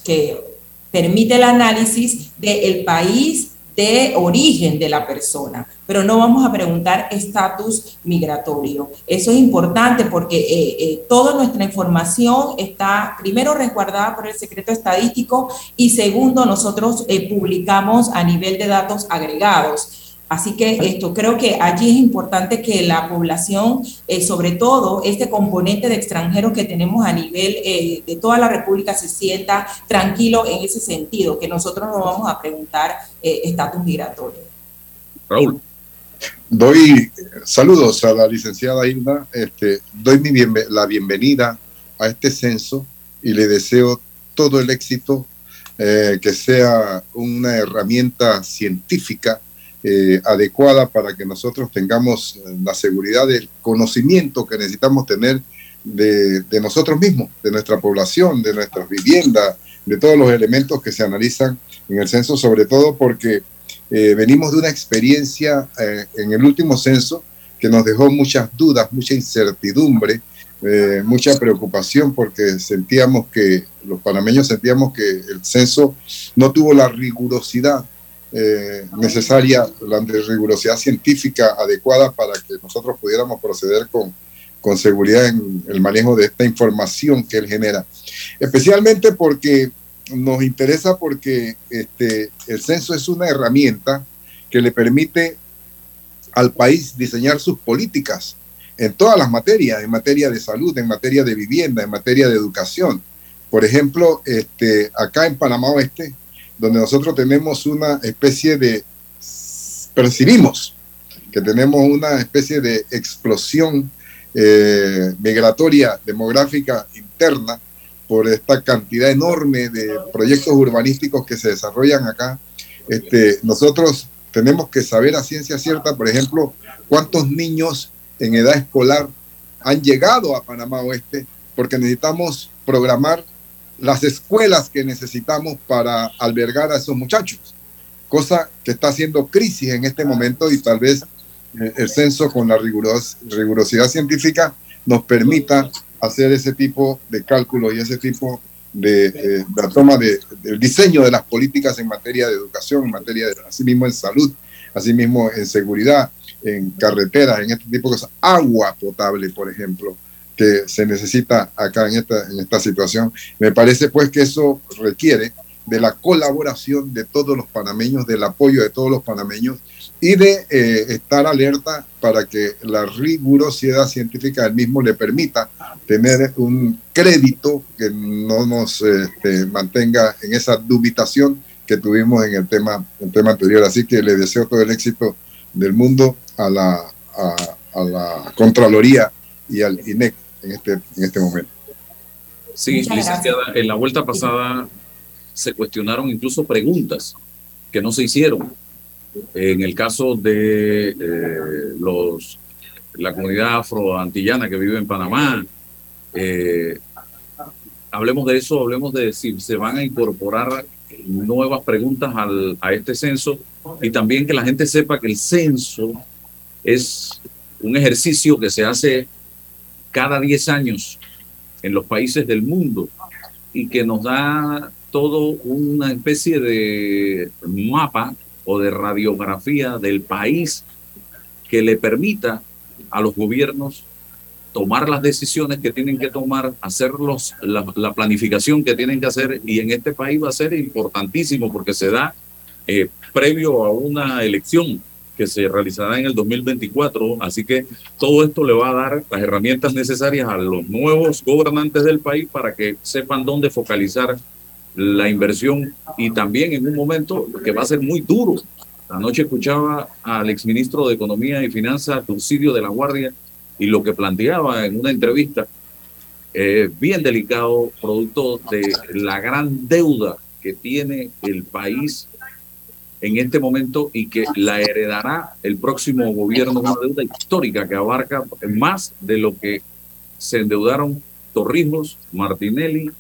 que permite el análisis del país de origen de la persona, pero no vamos a preguntar estatus migratorio. Eso es importante porque eh, toda nuestra información está primero resguardada por el secreto estadístico y segundo, nosotros publicamos a nivel de datos agregados. Así que esto creo que allí es importante que la población, eh, sobre todo este componente de extranjeros que tenemos a nivel eh, de toda la República, se sienta tranquilo en ese sentido, que nosotros no vamos a preguntar eh, estatus migratorio. Raúl. Doy saludos a la licenciada Hilda, este, doy mi bien, la bienvenida a este censo y le deseo todo el éxito, que sea una herramienta científica eh, adecuada para que nosotros tengamos la seguridad del conocimiento que necesitamos tener de, nosotros mismos, de nuestra población, de nuestras viviendas, de todos los elementos que se analizan en el censo, sobre todo porque eh, venimos de una experiencia eh, en el último censo que nos dejó muchas dudas, mucha incertidumbre, eh, mucha preocupación porque sentíamos que los panameños sentíamos que el censo no tuvo la rigurosidad eh, necesaria, la rigurosidad científica adecuada para que nosotros pudiéramos proceder con, con seguridad en el manejo de esta información que él genera. Especialmente porque nos interesa porque este, el censo es una herramienta que le permite al país diseñar sus políticas en todas las materias, en materia de salud, en materia de vivienda, en materia de educación. Por ejemplo, este, acá en Panamá Oeste, donde nosotros tenemos una especie de, percibimos que tenemos una especie de explosión eh, migratoria demográfica interna por esta cantidad enorme de proyectos urbanísticos que se desarrollan acá. Este, nosotros tenemos que saber a ciencia cierta, por ejemplo, cuántos niños en edad escolar han llegado a Panamá Oeste, porque necesitamos programar las escuelas que necesitamos para albergar a esos muchachos, cosa que está haciendo crisis en este momento y tal vez eh, el censo con la riguros, rigurosidad científica nos permita hacer ese tipo de cálculos y ese tipo de, eh, toma de, del diseño de las políticas en materia de educación, en materia de, asimismo en salud, asimismo en seguridad, en carreteras, en este tipo de cosas, agua potable, por ejemplo, que se necesita acá en esta, en esta situación. Me parece pues que eso requiere de la colaboración de todos los panameños, del apoyo de todos los panameños y de eh, estar alerta para que la rigurosidad científica del mismo le permita tener un crédito que no nos este, mantenga en esa dubitación que tuvimos en el tema, el tema anterior. Así que le deseo todo el éxito del mundo a la, a, a la Contraloría y al INEC en este, en este momento. Sí, licenciada, en la vuelta pasada se cuestionaron incluso preguntas que no se hicieron. En el caso de eh, los la comunidad afroantillana que vive en Panamá, eh, hablemos de eso, hablemos de si se van a incorporar nuevas preguntas al, a este censo y también que la gente sepa que el censo es un ejercicio que se hace cada 10 años en los países del mundo y que nos da todo una especie de mapa o de radiografía del país que le permita a los gobiernos tomar las decisiones que tienen que tomar, hacer la, planificación que tienen que hacer y en este país va a ser importantísimo porque se da eh, previo a una elección que se realizará en el 2024. Así que todo esto le va a dar las herramientas necesarias a los nuevos gobernantes del país para que sepan dónde focalizar la inversión y también en un momento que va a ser muy duro. Anoche escuchaba al exministro de Economía y Finanzas, Lucidio de la Guardia, y lo que planteaba en una entrevista, eh, bien delicado, producto de la gran deuda que tiene el país en este momento y que la heredará el próximo gobierno, una deuda histórica que abarca más de lo que se endeudaron Torrijos, Martinelli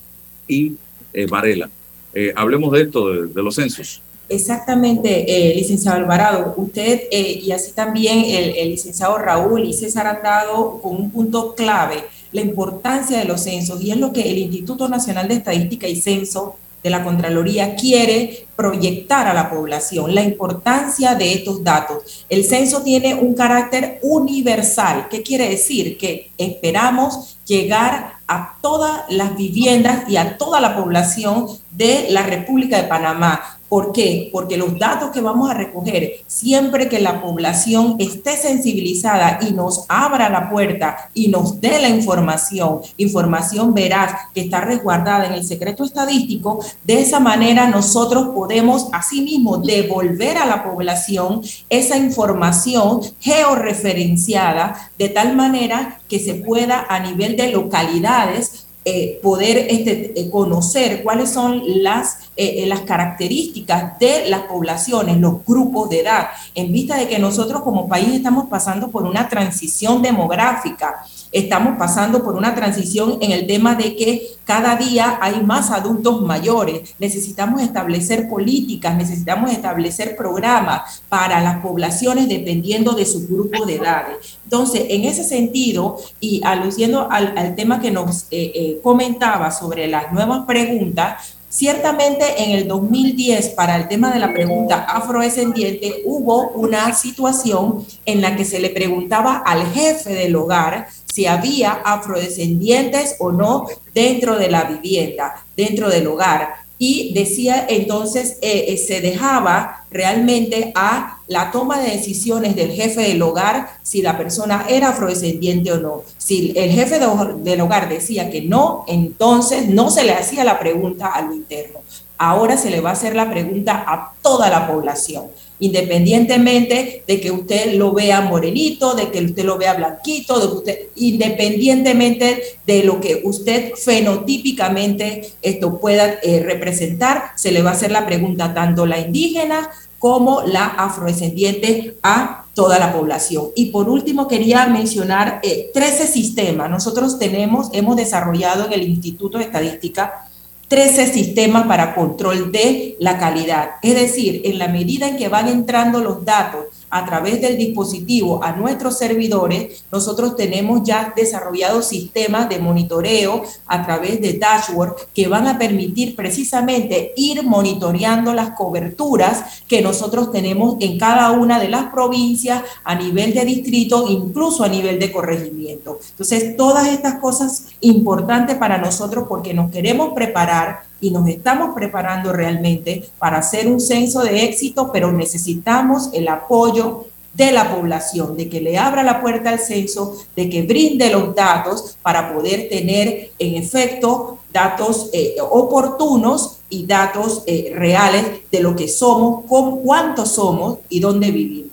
y eh, Varela. Eh, hablemos de esto, de, los censos. Exactamente, eh, licenciado Alvarado. Usted eh, y así también el, el, licenciado Raúl y César han dado con un punto clave la importancia de los censos y es lo que el Instituto Nacional de Estadística y Censo de la Contraloría quiere proyectar a la población, la importancia de estos datos. El censo tiene un carácter universal. ¿Qué quiere decir? Que esperamos llegar a todas las viviendas y a toda la población de la República de Panamá. ¿Por qué? Porque los datos que vamos a recoger, siempre que la población esté sensibilizada y nos abra la puerta y nos dé la información, información veraz que está resguardada en el secreto estadístico, de esa manera nosotros podemos asimismo devolver a la población esa información georreferenciada de tal manera que se pueda a nivel de localidades eh, poder este, eh, conocer cuáles son las, eh, las características de las poblaciones, los grupos de edad, en vista de que nosotros como país estamos pasando por una transición demográfica estamos pasando por una transición en el tema de que cada día hay más adultos mayores. Necesitamos establecer políticas, necesitamos establecer programas para las poblaciones dependiendo de su grupo de edades. Entonces, en ese sentido, y aludiendo al, tema que nos eh, eh, comentaba sobre las nuevas preguntas, Ciertamente en el 2010, para el tema de la pregunta afrodescendiente, hubo una situación en la que se le preguntaba al jefe del hogar si había afrodescendientes o no dentro de la vivienda, dentro del hogar. Y decía entonces, eh, eh, se dejaba realmente a la toma de decisiones del jefe del hogar si la persona era afrodescendiente o no. Si el jefe del hogar decía que no, entonces no se le hacía la pregunta a lo interno. Ahora se le va a hacer la pregunta a toda la población independientemente de que usted lo vea morenito, de que usted lo vea blanquito, independientemente de lo que usted fenotípicamente esto pueda eh, representar, se le va a hacer la pregunta tanto la indígena como la afrodescendiente a toda la población. Y por último, quería mencionar 13 eh, sistemas. Nosotros tenemos, hemos desarrollado en el Instituto de Estadística 13 sistemas para control de la calidad. Es decir, en la medida en que van entrando los datos a través del dispositivo a nuestros servidores, nosotros tenemos ya desarrollados sistemas de monitoreo a través de dashboard que van a permitir precisamente ir monitoreando las coberturas que nosotros tenemos en cada una de las provincias a nivel de distrito, incluso a nivel de corregimiento. Entonces, todas estas cosas importantes para nosotros porque nos queremos preparar y nos estamos preparando realmente para hacer un censo de éxito, pero necesitamos el apoyo de la población, de que le abra la puerta al censo, de que brinde los datos para poder tener en efecto datos eh, oportunos y datos eh, reales de lo que somos, con cuántos somos y dónde vivimos.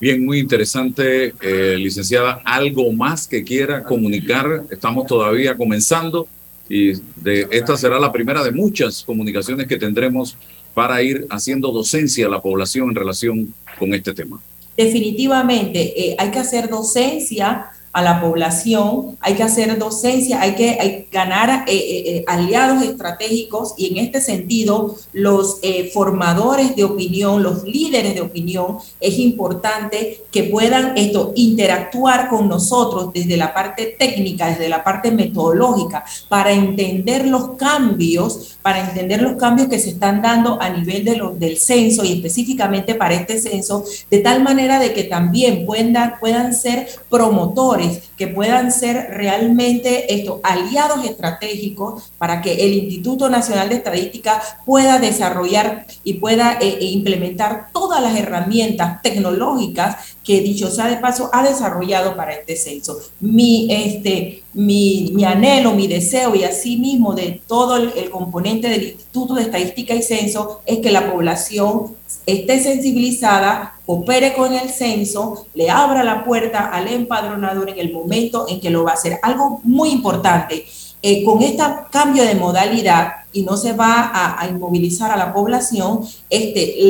Bien, muy interesante, eh, licenciada. ¿Algo más que quiera comunicar? Estamos todavía comenzando y de, esta será la primera de muchas comunicaciones que tendremos para ir haciendo docencia a la población en relación con este tema. Definitivamente, eh, hay que hacer docencia a la población, hay que hacer docencia, hay que ganar eh, eh, eh, aliados estratégicos y en este sentido los formadores de opinión, los líderes de opinión, es importante que puedan esto interactuar con nosotros desde la parte técnica, desde la parte metodológica, para entender los cambios, para entender los cambios que se están dando a nivel de del censo y específicamente para este censo, de tal manera de que también puedan, puedan ser promotores que puedan ser realmente estos aliados estratégicos para que el Instituto Nacional de Estadística pueda desarrollar y pueda eh, e implementar todas las herramientas tecnológicas que dicho sea de paso ha desarrollado para este censo. Mi, este, mi, mi anhelo, mi deseo y así mismo de todo el, el componente del Instituto de Estadística y Censo es que la población esté sensibilizada, opere con el censo, le abra la puerta al empadronador en el momento en que lo va a hacer. Algo muy importante, eh, con este cambio de modalidad y no se va a, inmovilizar a la población, este,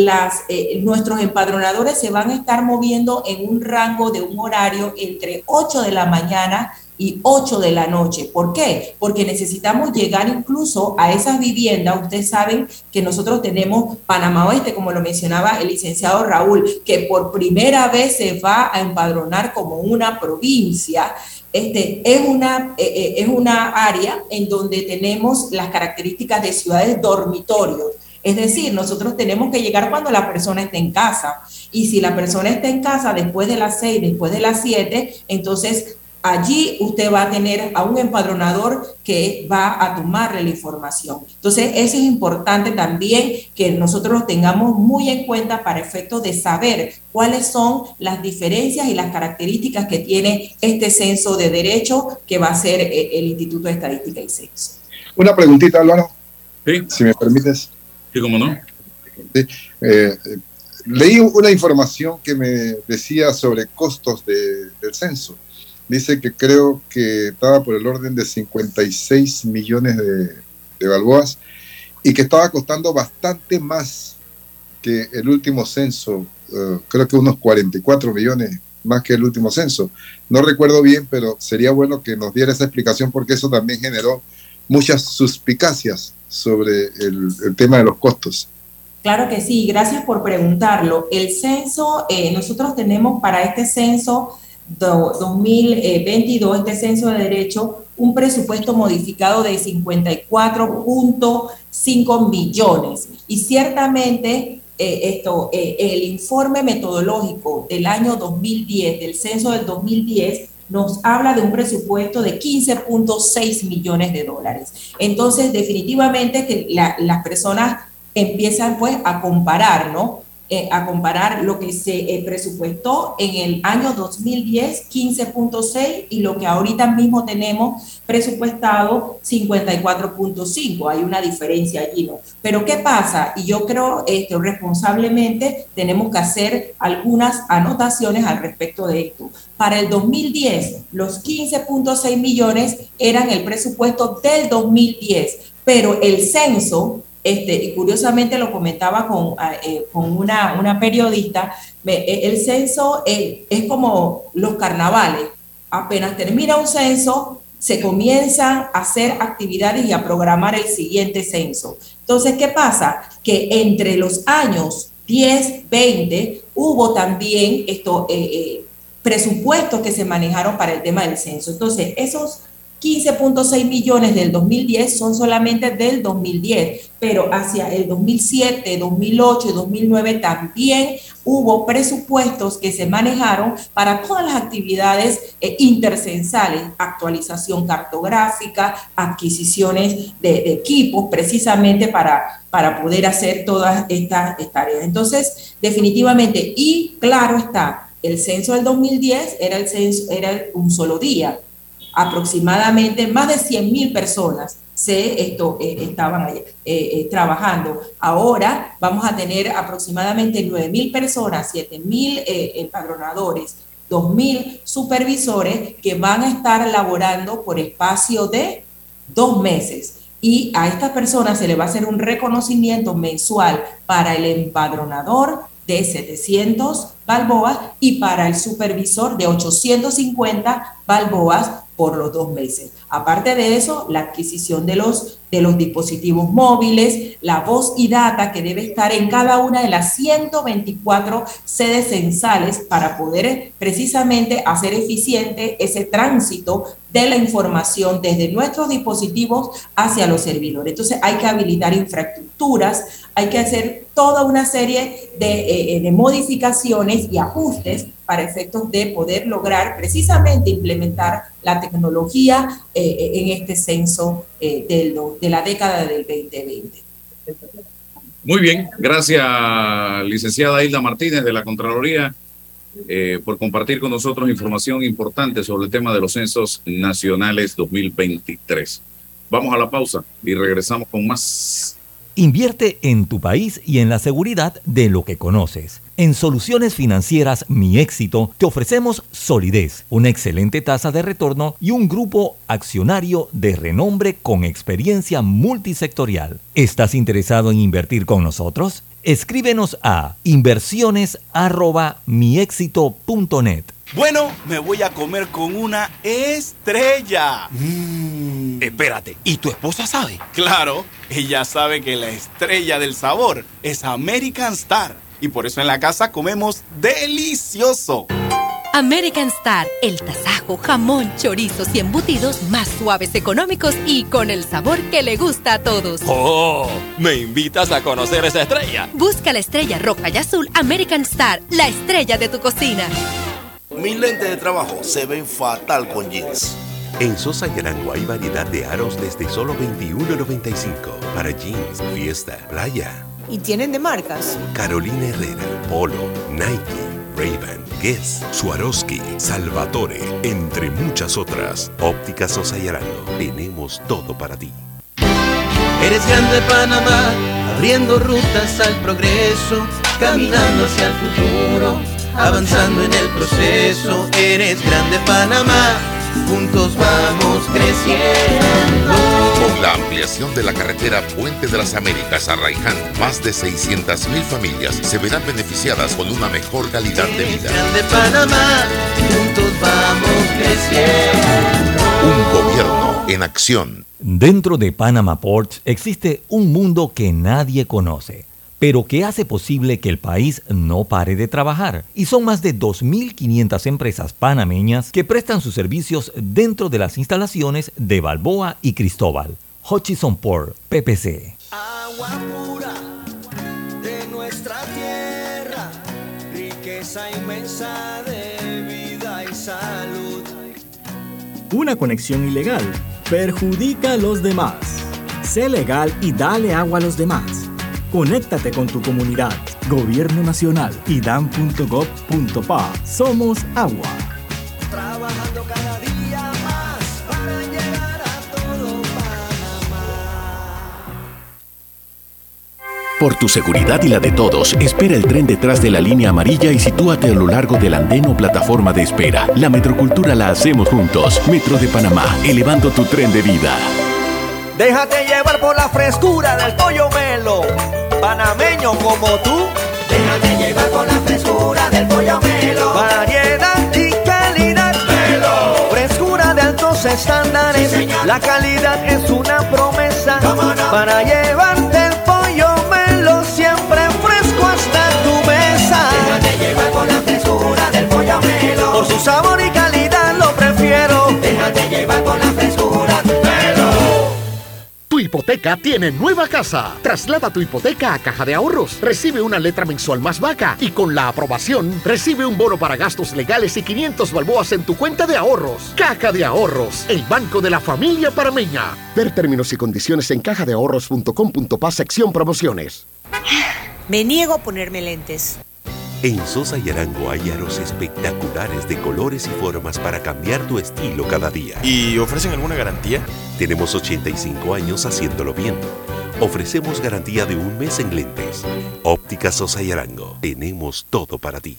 eh, nuestros empadronadores se van a estar moviendo en un rango de un horario entre 8 de la mañana y 8 de la noche. ¿Por qué? Porque necesitamos llegar incluso a esas viviendas. Ustedes saben que nosotros tenemos Panamá Oeste, como lo mencionaba el licenciado Raúl, que por primera vez se va a empadronar como una provincia. Este, es, una, eh, eh, es una área en donde tenemos las características de ciudades dormitorios. Es decir, nosotros tenemos que llegar cuando la persona esté en casa. Y si la persona está en casa después de las 6, después de las 7, entonces allí usted va a tener a un empadronador que va a tomarle la información. Entonces, eso es importante también que nosotros lo tengamos muy en cuenta para efectos de saber cuáles son las diferencias y las características que tiene este censo de derecho que va a ser eh, el Instituto de Estadística y Censo. Una preguntita, Álvaro. Sí. Si me permites. Sí, cómo no. Sí. Eh, leí una información que me decía sobre costos del censo dice que creo que estaba por el orden de 56 millones de, balboas y que estaba costando bastante más que el último censo, eh, creo que unos 44 millones más que el último censo. No recuerdo bien, pero sería bueno que nos diera esa explicación porque eso también generó muchas suspicacias sobre el, tema de los costos. Claro que sí, gracias por preguntarlo. El censo, eh, nosotros tenemos para este censo 2022, este censo de derecho, un presupuesto modificado de 54.5 millones. Y ciertamente eh, esto, eh, el informe metodológico del año 2010, del censo del 2010, nos habla de un presupuesto de 15.6 millones de dólares. Entonces, definitivamente que las personas empiezan pues a comparar, ¿no? Eh, a comparar lo que se eh, presupuestó en el año 2010, 15.6, y lo que ahorita mismo tenemos presupuestado, 54.5. Hay una diferencia allí, ¿no? Pero ¿qué pasa? Y yo creo este, responsablemente tenemos que hacer algunas anotaciones al respecto de esto. Para el 2010, los 15.6 millones eran el presupuesto del 2010, pero el censo este, y curiosamente lo comentaba con, ah, eh, con una, una, periodista, e, el censo es, es como los carnavales. Apenas termina un censo, se comienzan a hacer actividades y a programar el siguiente censo. Entonces, ¿qué pasa? Que entre los años 10, 20, hubo también esto, eh, eh, presupuestos que se manejaron para el tema del censo. Entonces, esos 15.6 millones del 2010 son solamente del 2010, pero hacia el 2007, 2008 y 2009 también hubo presupuestos que se manejaron para todas las actividades eh, intercensales, actualización cartográfica, adquisiciones de, equipos, precisamente para, para poder hacer todas estas tareas. Entonces, definitivamente, y claro está, el censo del 2010 era, el censo, era un solo día, aproximadamente más de 100.000 personas se esto, eh, estaban eh, eh, trabajando. Ahora vamos a tener aproximadamente 9.000 personas, 7.000 empadronadores, 2.000 supervisores que van a estar laborando por espacio de dos meses. Y a estas personas se le va a hacer un reconocimiento mensual para el empadronador de 700 balboas y para el supervisor de 850 balboas por los dos meses. Aparte de eso, la adquisición de los, de los dispositivos móviles, la voz y data que debe estar en cada una de las 124 sedes censales para poder precisamente hacer eficiente ese tránsito de la información desde nuestros dispositivos hacia los servidores. Entonces hay que habilitar infraestructuras, hay que hacer toda una serie de, eh, eh, de modificaciones y ajustes para efectos de poder lograr precisamente implementar la tecnología eh, eh, en este censo eh, de la década del 2020. Muy bien, gracias licenciada Hilda Martínez de la Contraloría por compartir con nosotros información importante sobre el tema de los censos nacionales 2023. Vamos a la pausa y regresamos con más. Invierte en tu país y en la seguridad de lo que conoces. En Soluciones Financieras Mi Éxito te ofrecemos solidez, una excelente tasa de retorno y un grupo accionario de renombre con experiencia multisectorial. ¿Estás interesado en invertir con nosotros? Escríbenos a inversiones@miexito.net Bueno, me voy a comer con una estrella. Mm. Espérate, ¿y tu esposa sabe? Claro, ella sabe que la estrella del sabor es American Star. Y por eso en la casa comemos delicioso. American Star, el tasajo, jamón, chorizos y embutidos más suaves, económicos y con el sabor que le gusta a todos. ¡Oh! ¿Me invitas a conocer esa estrella? Busca la estrella roja y azul American Star, la estrella de tu cocina. Mis lentes de trabajo se ven fatal con jeans. En Sosa y Arango hay variedad de aros desde solo $21.95 para jeans, fiesta, playa. ¿Y tienen de marcas? Carolina Herrera, Polo, Nike, Ray-Ban, Guess, Swarovski, Salvatore, entre muchas otras. Óptica Sosa y Arango, tenemos todo para ti. Eres grande Panamá, abriendo rutas al progreso, caminando hacia el futuro, avanzando en el proceso. Eres grande Panamá, juntos vamos creciendo. Con la ampliación de la carretera Puente de las Américas a Raiján, más de 600.000 familias se verán beneficiadas con una mejor calidad de vida. Grande Panamá, juntos vamos creciendo. Un gobierno en acción. Dentro de Panama Ports existe un mundo que nadie conoce, pero que hace posible que el país no pare de trabajar. Y son más de 2.500 empresas panameñas que prestan sus servicios dentro de las instalaciones de Balboa y Cristóbal. Hutchison Port, PPC. Agua pura de nuestra tierra, riqueza inmensa de vida y salud. Una conexión ilegal perjudica a los demás. Sé legal y dale agua a los demás. Conéctate con tu comunidad. Gobierno Nacional y dan.gov.pa. Somos agua. Trabajando cada día más para llegar a todo Por tu seguridad y la de todos, espera el tren detrás de la línea amarilla y sitúate a lo largo del andén o plataforma de espera. La metrocultura la hacemos juntos. Metro de Panamá, elevando tu tren de vida. Déjate llevar por la frescura del pollo melo, panameño como tú. Déjate llevar por la frescura del pollo melo. Variedad y calidad. Melo. Frescura de altos estándares. la calidad es una promesa para llevarte hipoteca tiene nueva casa. Traslada tu hipoteca a Caja de Ahorros. Recibe una letra mensual más vaca y con la aprobación recibe un bono para gastos legales y 500 balboas en tu cuenta de ahorros. Caja de Ahorros, el banco de la familia parameña. Ver términos y condiciones en cajadeahorros.com.pa sección promociones. Me niego a ponerme lentes. En Sosa y Arango hay aros espectaculares de colores y formas para cambiar tu estilo cada día. ¿Y ofrecen alguna garantía? Tenemos 85 años haciéndolo bien. Ofrecemos garantía de un mes en lentes. Óptica Sosa y Arango. Tenemos todo para ti.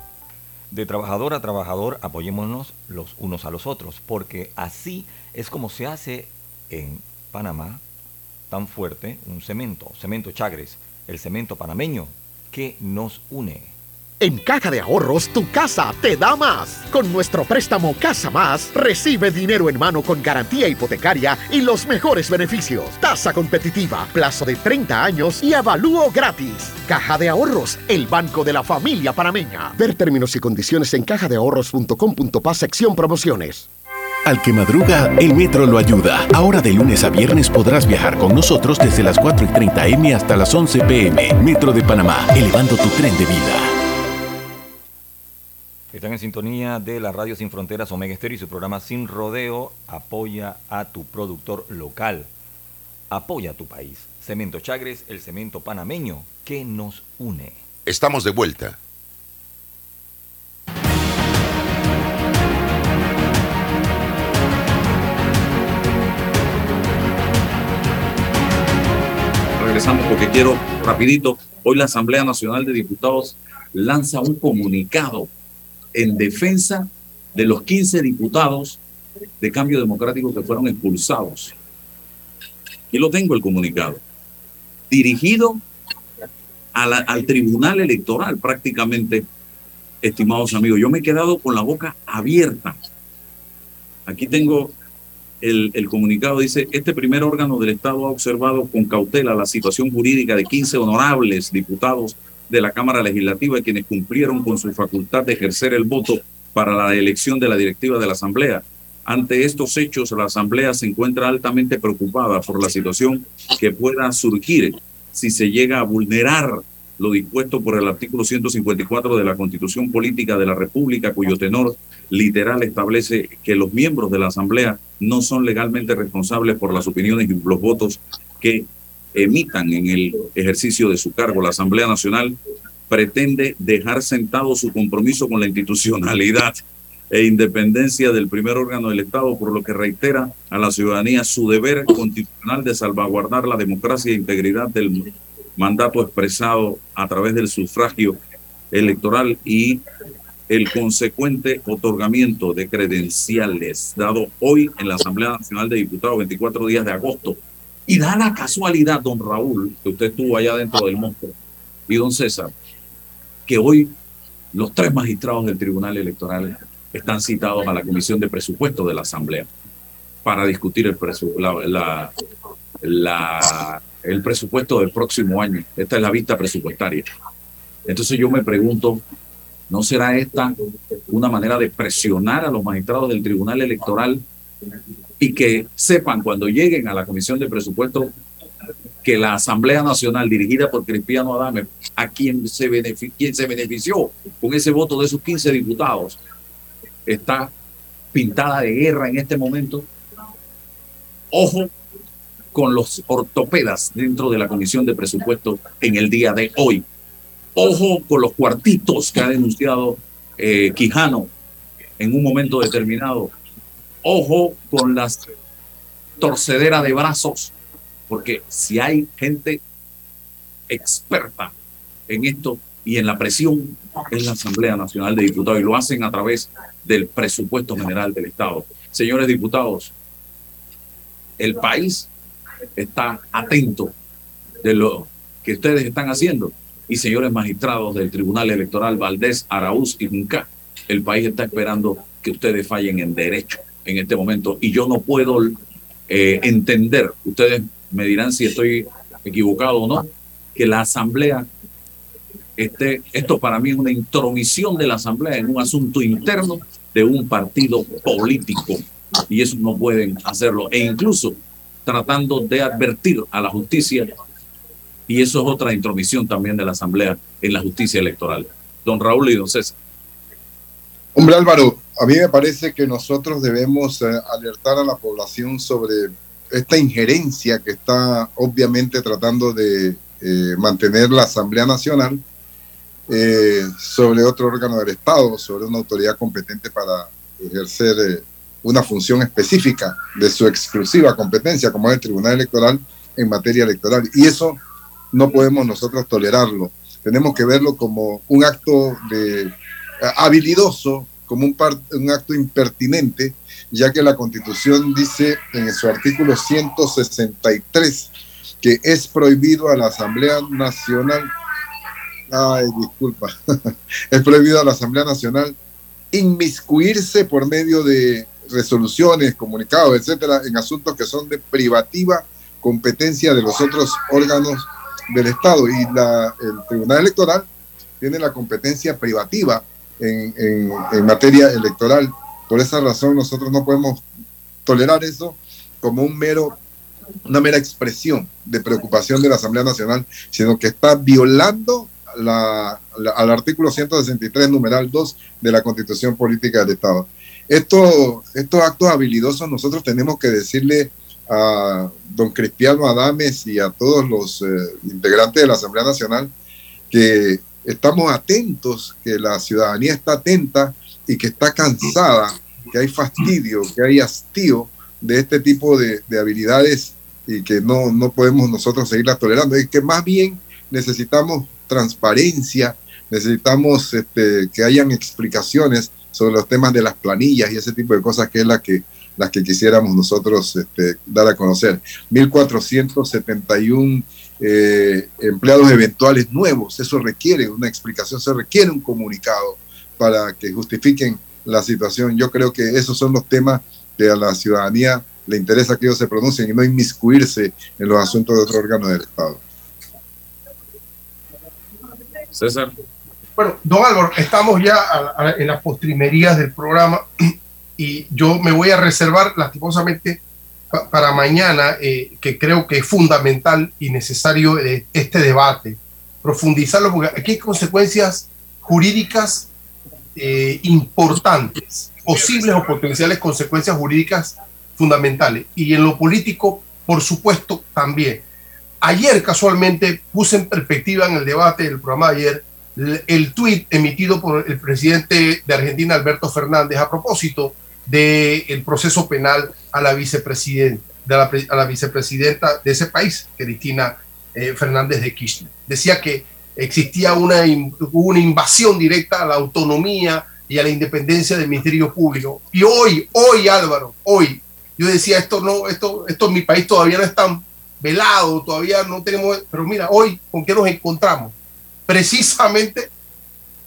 De trabajador a trabajador, apoyémonos los unos a los otros, porque así es como se hace en Panamá tan fuerte un cemento, cemento Chagres, el cemento panameño que nos une. En Caja de Ahorros, tu casa te da más. Con nuestro préstamo Casa Más, recibe dinero en mano con garantía hipotecaria y los mejores beneficios. Tasa competitiva, plazo de 30 años y avalúo gratis. Caja de Ahorros, el banco de la familia panameña. Ver términos y condiciones en cajadeahorros.com.pa sección promociones. Al que madruga, el metro lo ayuda. Ahora de lunes a viernes podrás viajar con nosotros desde las 4 y 30 M hasta las 11 PM. Metro de Panamá, elevando tu tren de vida. Están en sintonía de la Radio Sin Fronteras Omega Estéreo y su programa Sin Rodeo apoya a tu productor local. Apoya a tu país. Cemento Chagres, el cemento panameño que nos une. Estamos de vuelta. Regresamos porque quiero rapidito. Hoy la Asamblea Nacional de Diputados lanza un comunicado en defensa de los 15 diputados de cambio democrático que fueron expulsados. Y lo tengo el comunicado. Dirigido al Tribunal Electoral prácticamente, estimados amigos. Yo me he quedado con la boca abierta. Aquí tengo el, el, comunicado, dice, este primer órgano del Estado ha observado con cautela la situación jurídica de 15 honorables diputados de la Cámara Legislativa quienes cumplieron con su facultad de ejercer el voto para la elección de la directiva de la Asamblea. Ante estos hechos, la Asamblea se encuentra altamente preocupada por la situación que pueda surgir si se llega a vulnerar lo dispuesto por el artículo 154 de la Constitución Política de la República, cuyo tenor literal establece que los miembros de la Asamblea no son legalmente responsables por las opiniones y los votos que emitan en el ejercicio de su cargo. La Asamblea Nacional pretende dejar sentado su compromiso con la institucionalidad e independencia del primer órgano del Estado, por lo que reitera a la ciudadanía su deber constitucional de salvaguardar la democracia e integridad del mandato expresado a través del sufragio electoral y el consecuente otorgamiento de credenciales dado hoy en la Asamblea Nacional de Diputados, 24 días de agosto. Y da la casualidad, don Raúl, que usted estuvo allá dentro del monstruo, y don César, que hoy los tres magistrados del Tribunal Electoral están citados a la Comisión de Presupuesto de la Asamblea para discutir el, la, el presupuesto del próximo año. Esta es la vista presupuestaria. Entonces yo me pregunto, ¿no será esta una manera de presionar a los magistrados del Tribunal Electoral y que sepan cuando lleguen a la Comisión de Presupuesto que la Asamblea Nacional dirigida por Cristiano Adame, a quien se, benefició con ese voto de esos 15 diputados, está pintada de guerra en este momento. Ojo con los ortopedas dentro de la Comisión de Presupuesto en el día de hoy. Ojo con los cuartitos que ha denunciado eh, Quijano en un momento determinado. Ojo con las torcederas de brazos, porque si hay gente experta en esto y en la presión, es la Asamblea Nacional de Diputados y lo hacen a través del presupuesto general del Estado. Señores diputados, el país está atento de lo que ustedes están haciendo. Y señores magistrados del Tribunal Electoral Valdés, Araúz y Junca, el país está esperando que ustedes fallen en derecho en este momento. Y yo no puedo eh, entender, ustedes me dirán si estoy equivocado o no, que la Asamblea este, esto para mí es una intromisión de la Asamblea en un asunto interno de un partido político y eso no pueden hacerlo e incluso tratando de advertir a la justicia y eso es otra intromisión también de la Asamblea en la justicia electoral. Don Raúl y don César. Hombre Álvaro, a mí me parece que nosotros debemos eh, alertar a la población sobre esta injerencia que está obviamente tratando de eh, mantener la Asamblea Nacional eh, sobre otro órgano del Estado, sobre una autoridad competente para ejercer una función específica de su exclusiva competencia, como es el Tribunal Electoral en materia electoral. Y eso no podemos nosotros tolerarlo. Tenemos que verlo como un acto de, habilidoso, como un, un acto impertinente, ya que la Constitución dice en su artículo 163 que es prohibido a la Asamblea Nacional ay, disculpa, es prohibido a la Asamblea Nacional inmiscuirse por medio de resoluciones, comunicados, etcétera, en asuntos que son de privativa competencia de los otros órganos del Estado. Y la, el Tribunal Electoral tiene la competencia privativa en, en, en materia electoral. Por esa razón nosotros no podemos tolerar eso como un mero una mera expresión de preocupación de la Asamblea Nacional, sino que está violando la, al artículo 163, numeral 2 de la Constitución Política del Estado. Esto, estos actos habilidosos nosotros tenemos que decirle a don Cristiano Adames y a todos los eh, integrantes de la Asamblea Nacional que estamos atentos, que la ciudadanía está atenta y que está cansada, que hay fastidio, que hay hastío de este tipo de, de habilidades y que no, no podemos nosotros seguirlas tolerando. Es que más bien necesitamos transparencia, necesitamos este, que hayan explicaciones sobre los temas de las planillas y ese tipo de cosas que es la que las que quisiéramos nosotros este, dar a conocer. 1.471 eh, empleados eventuales nuevos, eso requiere una explicación, se requiere un comunicado para que justifiquen la situación. Yo creo que esos son los temas que a la ciudadanía le interesa que ellos se pronuncien y no inmiscuirse en los asuntos de otro órgano del Estado. César. Bueno, don Álvaro, estamos ya a- a- en las postrimerías del programa y yo me voy a reservar lastimosamente para mañana, eh, que creo que es fundamental y necesario eh, este debate, profundizarlo, porque aquí hay consecuencias jurídicas eh, importantes, posibles o potenciales consecuencias jurídicas fundamentales. Y en lo político, por supuesto, también. Ayer casualmente puse en perspectiva en el debate del programa de ayer el, tuit emitido por el presidente de Argentina, Alberto Fernández, a propósito del proceso penal a la vicepresidenta, de de ese país, Cristina eh, Fernández de Kirchner. Decía que existía una, una invasión directa a la autonomía y a la independencia del Ministerio Público. Y hoy, hoy Álvaro, hoy, yo decía, esto no, esto, esto en mi país todavía no es tan velado, todavía no tenemos, pero mira, hoy, ¿con qué nos encontramos? Precisamente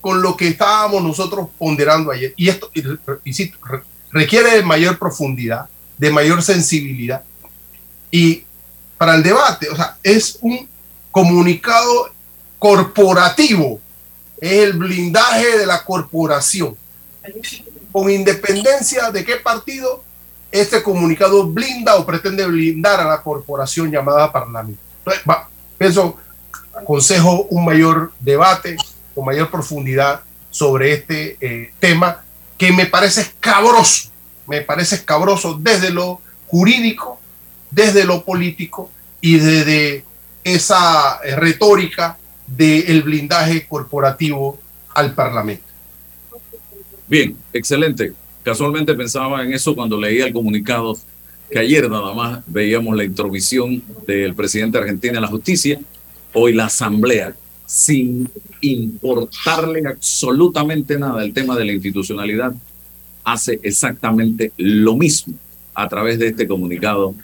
con lo que estábamos nosotros ponderando ayer. Y esto, insisto, requiere de mayor profundidad, de mayor sensibilidad. Y para el debate, o sea, es un comunicado corporativo, es el blindaje de la corporación. Con independencia de qué partido, este comunicado blinda o pretende blindar a la corporación llamada Parlamento. Entonces, va, pienso, aconsejo un mayor debate, con mayor profundidad sobre este eh, tema que me parece escabroso, me parece escabroso desde lo jurídico, desde lo político y desde esa eh, retórica del blindaje corporativo al Parlamento. Bien, excelente. Casualmente pensaba en eso cuando leía el comunicado que ayer nada más veíamos la introvisión del presidente de Argentina en la justicia, hoy la asamblea, sin importarle absolutamente nada el tema de la institucionalidad, hace exactamente lo mismo a través de este comunicado,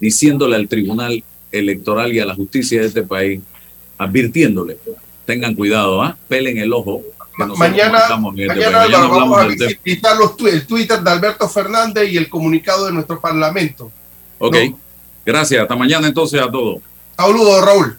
diciéndole al Tribunal Electoral y a la justicia de este país, advirtiéndole, tengan cuidado, ¿ah? pelen el ojo. que Mañana, este mañana. Mañana vamos a visitar los twi- el Twitter de Alberto Fernández y el comunicado de nuestro Parlamento. Ok, gracias. Hasta mañana entonces a todos. Saludos, Raúl.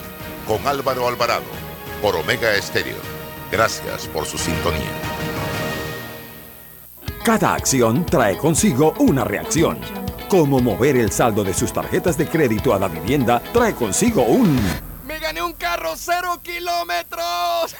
con Álvaro Alvarado por Omega Estéreo. Gracias por su sintonía. Cada acción trae consigo una reacción. Como mover el saldo de sus tarjetas de crédito a la vivienda trae consigo un... ¡Me gané un carro cero kilómetros!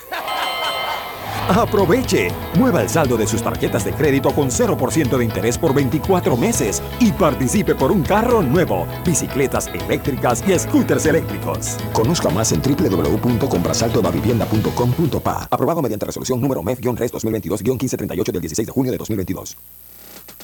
Aproveche. Mueva el saldo de sus tarjetas de crédito con 0% de interés por 24 meses y participe por un carro nuevo, bicicletas eléctricas y scooters eléctricos. Conozca más en www.comprasaldodavivienda.com.pa. Aprobado mediante resolución número MEF-RES 2022-1538 del 16 de junio de 2022.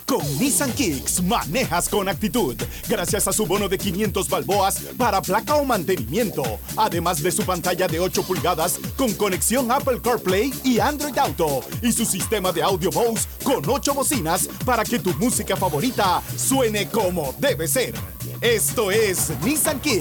Con Nissan Kicks manejas con actitud, gracias a su bono de 500 balboas para placa o mantenimiento, además de su pantalla de 8 pulgadas con conexión Apple CarPlay y Android Auto, y su sistema de audio Bose con 8 bocinas para que tu música favorita suene como debe ser. Esto es Nissan Kicks.